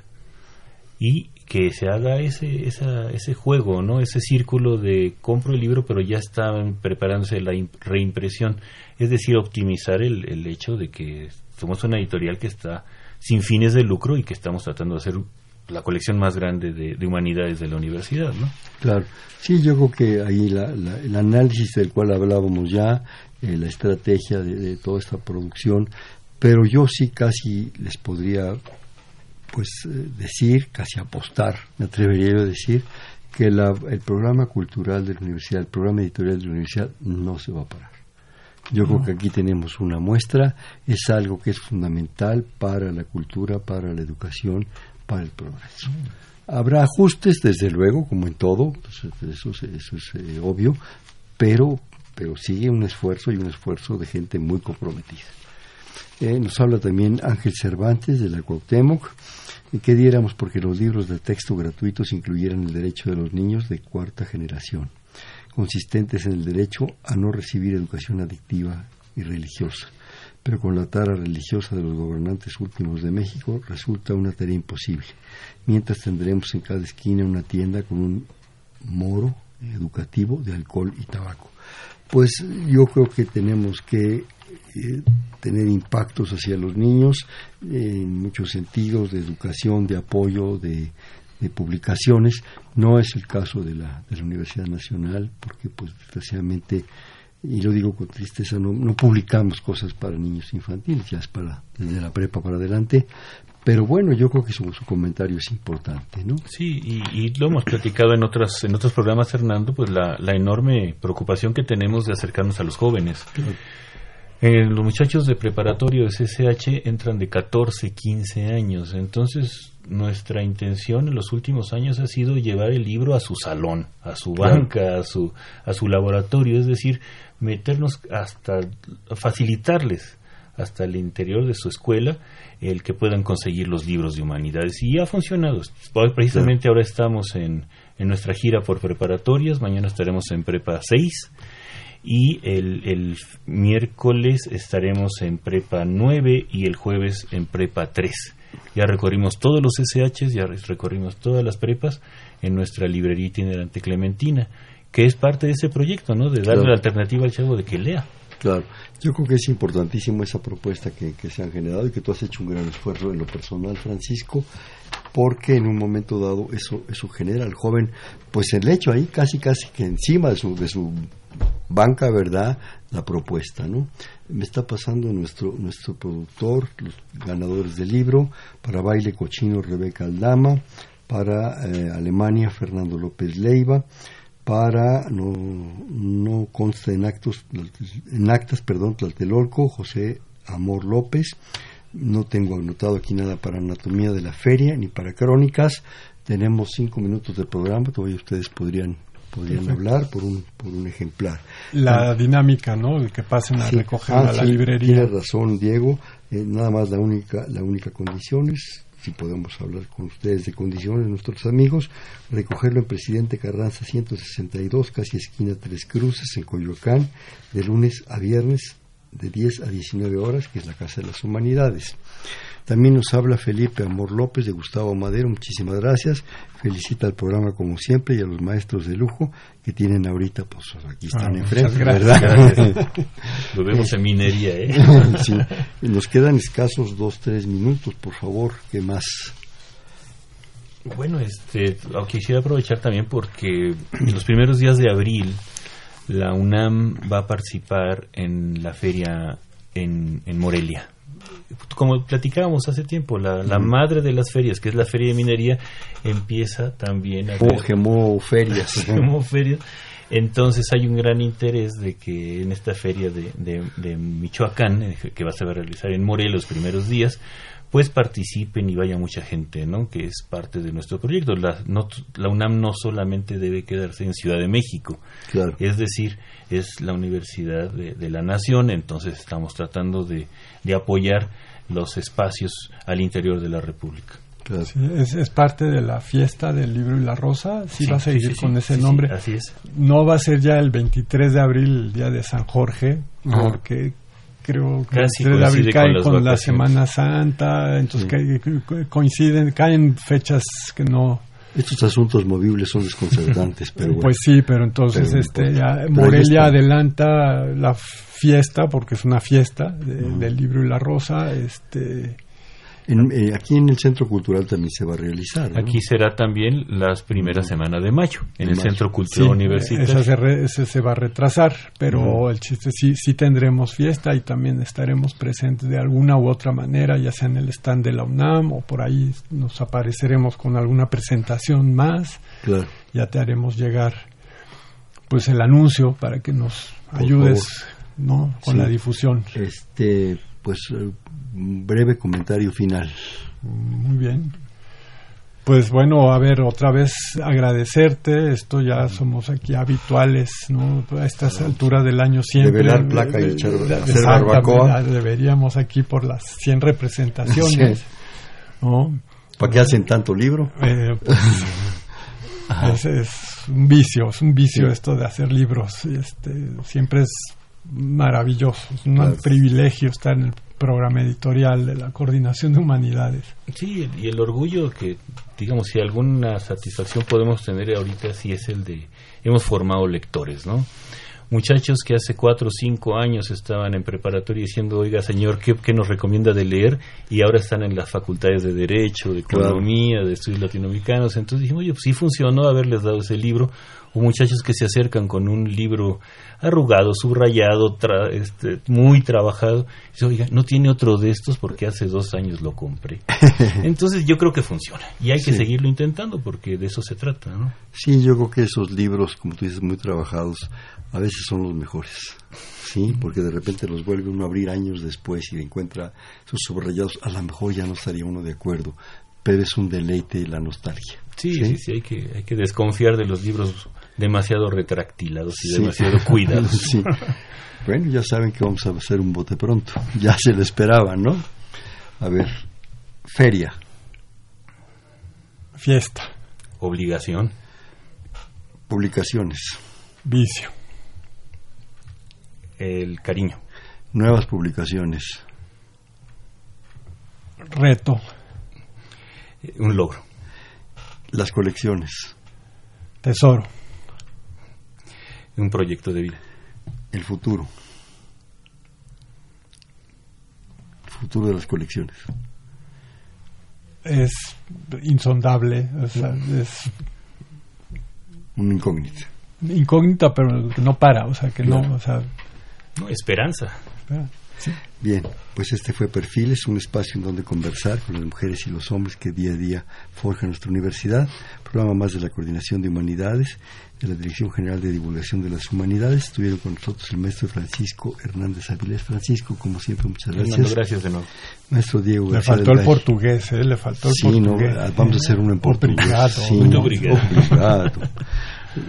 Y que se haga ese ese juego, no, ese círculo de compro el libro, pero ya está preparándose la reimpresión, es decir, optimizar el, el hecho de que somos una editorial que está sin fines de lucro y que estamos tratando de hacer la colección más grande de, humanidades de la universidad, ¿no? Claro, sí, yo creo que ahí el análisis del cual hablábamos ya, eh, la estrategia de, toda esta producción, pero yo sí casi les podría pues eh, decir, casi apostar, me atrevería a decir, que el programa cultural de la universidad, el programa editorial de la universidad no se va a parar. Yo creo que aquí tenemos una muestra, es algo que es fundamental para la cultura, para la educación, para el progreso. Habrá ajustes, desde luego, como en todo, pues, eso, es eh, obvio, pero, pero sigue un esfuerzo y un esfuerzo de gente muy comprometida. Eh, nos habla también Ángel Cervantes de la Cuauhtémoc, que diéramos porque los libros de texto gratuitos incluyeran el derecho de los niños de cuarta generación, consistentes en el derecho a no recibir educación adictiva y religiosa pero con la tara religiosa de los gobernantes últimos de México resulta una tarea imposible. Mientras tendremos en cada esquina una tienda con un moro educativo de alcohol y tabaco. Pues yo creo que tenemos que eh, tener impactos hacia los niños en muchos sentidos de educación, de apoyo, de, publicaciones. No es el caso de la, de la Universidad Nacional, porque pues desgraciadamente y lo digo con tristeza, no, no, publicamos cosas para niños infantiles, ya es para desde la prepa para adelante, pero bueno, yo creo que su, comentario es importante, ¿no? Sí, y, lo hemos platicado en otras en otros programas, Hernando, pues la, la enorme preocupación que tenemos de acercarnos a los jóvenes. Eh, los muchachos de preparatorio de CCH entran de 14, 15 años, entonces nuestra intención en los últimos años ha sido llevar el libro a su salón, a su banca, a su, a su laboratorio, es decir, meternos hasta facilitarles hasta el interior de su escuela el que puedan conseguir los libros de humanidades. Y ha funcionado. Precisamente ahora estamos en, en nuestra gira por preparatorias. Mañana estaremos en prepa 6 y el, el miércoles estaremos en prepa 9 y el jueves en prepa 3 ya recorrimos todos los SHs, ya recorrimos todas las prepas en nuestra librería itinerante Clementina que es parte de ese proyecto, ¿no? De darle la alternativa al chavo de que lea. Claro, yo creo que es importantísimo esa propuesta que, se han generado y que tú has hecho un gran esfuerzo en lo personal, Francisco, porque en un momento dado eso eso genera al joven, pues el hecho ahí casi casi que encima de su, de su banca, ¿verdad? La propuesta, ¿no? Me está pasando nuestro, nuestro productor, los ganadores del libro, para Baile Cochino Rebeca Aldama, para eh, Alemania Fernando López Leiva, para no, no consta en actos en actas perdón Tlatelolco José Amor López. No tengo anotado aquí nada para anatomía de la feria ni para crónicas. Tenemos cinco minutos de programa todavía ustedes podrían podrían hablar por un por un ejemplar. La dinámica no el que pasen a recoger a la ah, librería. tiene razón Diego. Eh, nada más la única la única condición es si podemos hablar con ustedes de condiciones, nuestros amigos, recogerlo en Presidente Carranza 162, casi esquina Tres Cruces, en Coyoacán, de lunes a viernes, de 10 a 19 horas, que es la Casa de las Humanidades. También nos habla Felipe Amor López de Gustavo Madero, muchísimas gracias. Felicita al programa como siempre y a los maestros de lujo que tienen ahorita, pues aquí están ah, enfrente, ¿verdad? Lo vemos en minería, ¿eh? (laughs) sí. Nos quedan escasos dos, tres minutos, por favor, ¿qué más? Bueno, este, quisiera aprovechar también porque los primeros días de abril la UNAM va a participar en la feria en, en Morelia como platicábamos hace tiempo, la, la madre de las ferias, que es la feria de minería, empieza también a... gemó ferias. (laughs) gemó ferias. Entonces hay un gran interés de que en esta feria de, de, Michoacán, eh, que va a ser a realizar en Morelos los primeros días, pues participen y vaya mucha gente, ¿no? Que es parte de nuestro proyecto. La, la UNAM no solamente debe quedarse en Ciudad de México, es decir, es la universidad de, la nación, entonces estamos tratando de, de apoyar los espacios al interior de la República. Es, parte de la fiesta del libro y la rosa, sí, va a seguir con ese nombre. así es. No va a ser ya el 23 de abril, el día de San Jorge, porque creo que el 23 de abril cae con, la Semana Santa, entonces coinciden, caen fechas que no... Estos asuntos movibles son desconcertantes, (laughs) pero Pues sí, pero entonces este Morelia adelanta la fiesta, porque es una fiesta del libro y la rosa, este eh, aquí en el Centro Cultural también se va a realizar. Aquí será también las primeras semanas de mayo, en el Centro Cultural Universitario. Esa se, va a retrasar, pero el chiste sí, sí tendremos fiesta y también estaremos presentes de alguna u otra manera, ya sea en el stand de la UNAM o por ahí nos apareceremos con alguna presentación más. Ya te haremos llegar pues el anuncio para que nos ayudes ¿no? con la difusión. Este, pues un breve comentario final. Muy bien. Pues bueno, a ver, otra vez agradecerte. Esto ya somos aquí habituales, ¿no? A estas alturas del año siempre. Develar placa y echar, hacer barbacoa. Deberíamos aquí por las 100 representaciones, ¿no? ¿Para qué hacen tanto libro? Eh, pues, (laughs) es, un vicio, es un vicio esto de hacer libros. Este, siempre es maravilloso, es un privilegio estar en el programa editorial de la Coordinación de Humanidades. Sí, y el orgullo que, digamos, si alguna satisfacción podemos tener ahorita, sí es el de, hemos formado lectores, ¿no? Muchachos que hace cuatro o cinco años estaban en preparatoria diciendo, oiga, señor, ¿qué, nos recomienda de leer? Y ahora están en las facultades de Derecho, de Economía, de Estudios Latinoamericanos. Entonces dijimos, oye, pues sí funcionó haberles dado ese libro o muchachos que se acercan con un libro arrugado, subrayado, este, muy trabajado. Y dice, oiga, no tiene otro de estos porque hace dos años lo compré. (laughs) Entonces yo creo que funciona y hay que seguirlo intentando porque de eso se trata, ¿no? Sí, yo creo que esos libros, como tú dices, muy trabajados, a veces son los mejores. Sí, porque de repente los vuelve uno a abrir años después y encuentra esos subrayados. A lo mejor ya no estaría uno de acuerdo, pero es un deleite la nostalgia. Sí, sí, sí, hay, que, hay que desconfiar de los libros demasiado retractilados y demasiado (laughs) cuidados. Bueno, ya saben que vamos a hacer un bote pronto. Ya se lo esperaban, ¿no? A ver, feria. Fiesta. Obligación. Publicaciones. Vicio. El cariño. Nuevas publicaciones. Reto. Un logro. Las colecciones. Tesoro un proyecto de vida. El futuro. El futuro de las colecciones. Es insondable, es una incógnita. Incógnita, pero que no para, o sea, que no, o sea, no, esperanza. Bien, pues este fue Perfiles, un espacio en donde conversar con las mujeres y los hombres que día a día forjan nuestra universidad, programa más de la Coordinación de Humanidades, de la Dirección General de Divulgación de las Humanidades. Estuvieron con nosotros el maestro Francisco Hernández Avilés. Francisco, como siempre, muchas gracias. gracias de nuevo. Maestro Diego Le faltó el portugués, ¿eh? Le faltó el sí, portugués. No, vamos a hacer uno en portugués. Obrigado. Sí, obrigado.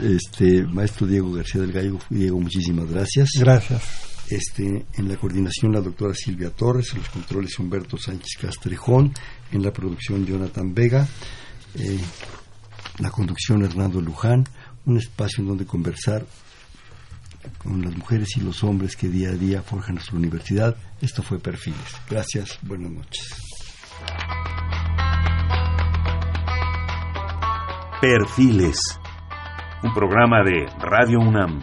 Este, maestro Diego García del Gallo, Diego, muchísimas gracias. Gracias. Este, en la coordinación la doctora Silvia Torres, en los controles Humberto Sánchez Castrejón, en la producción Jonathan Vega, eh, la conducción Hernando Luján, un espacio en donde conversar con las mujeres y los hombres que día a día forjan nuestra universidad. Esto fue Perfiles. Gracias, buenas noches. Perfiles, un programa de Radio UNAM.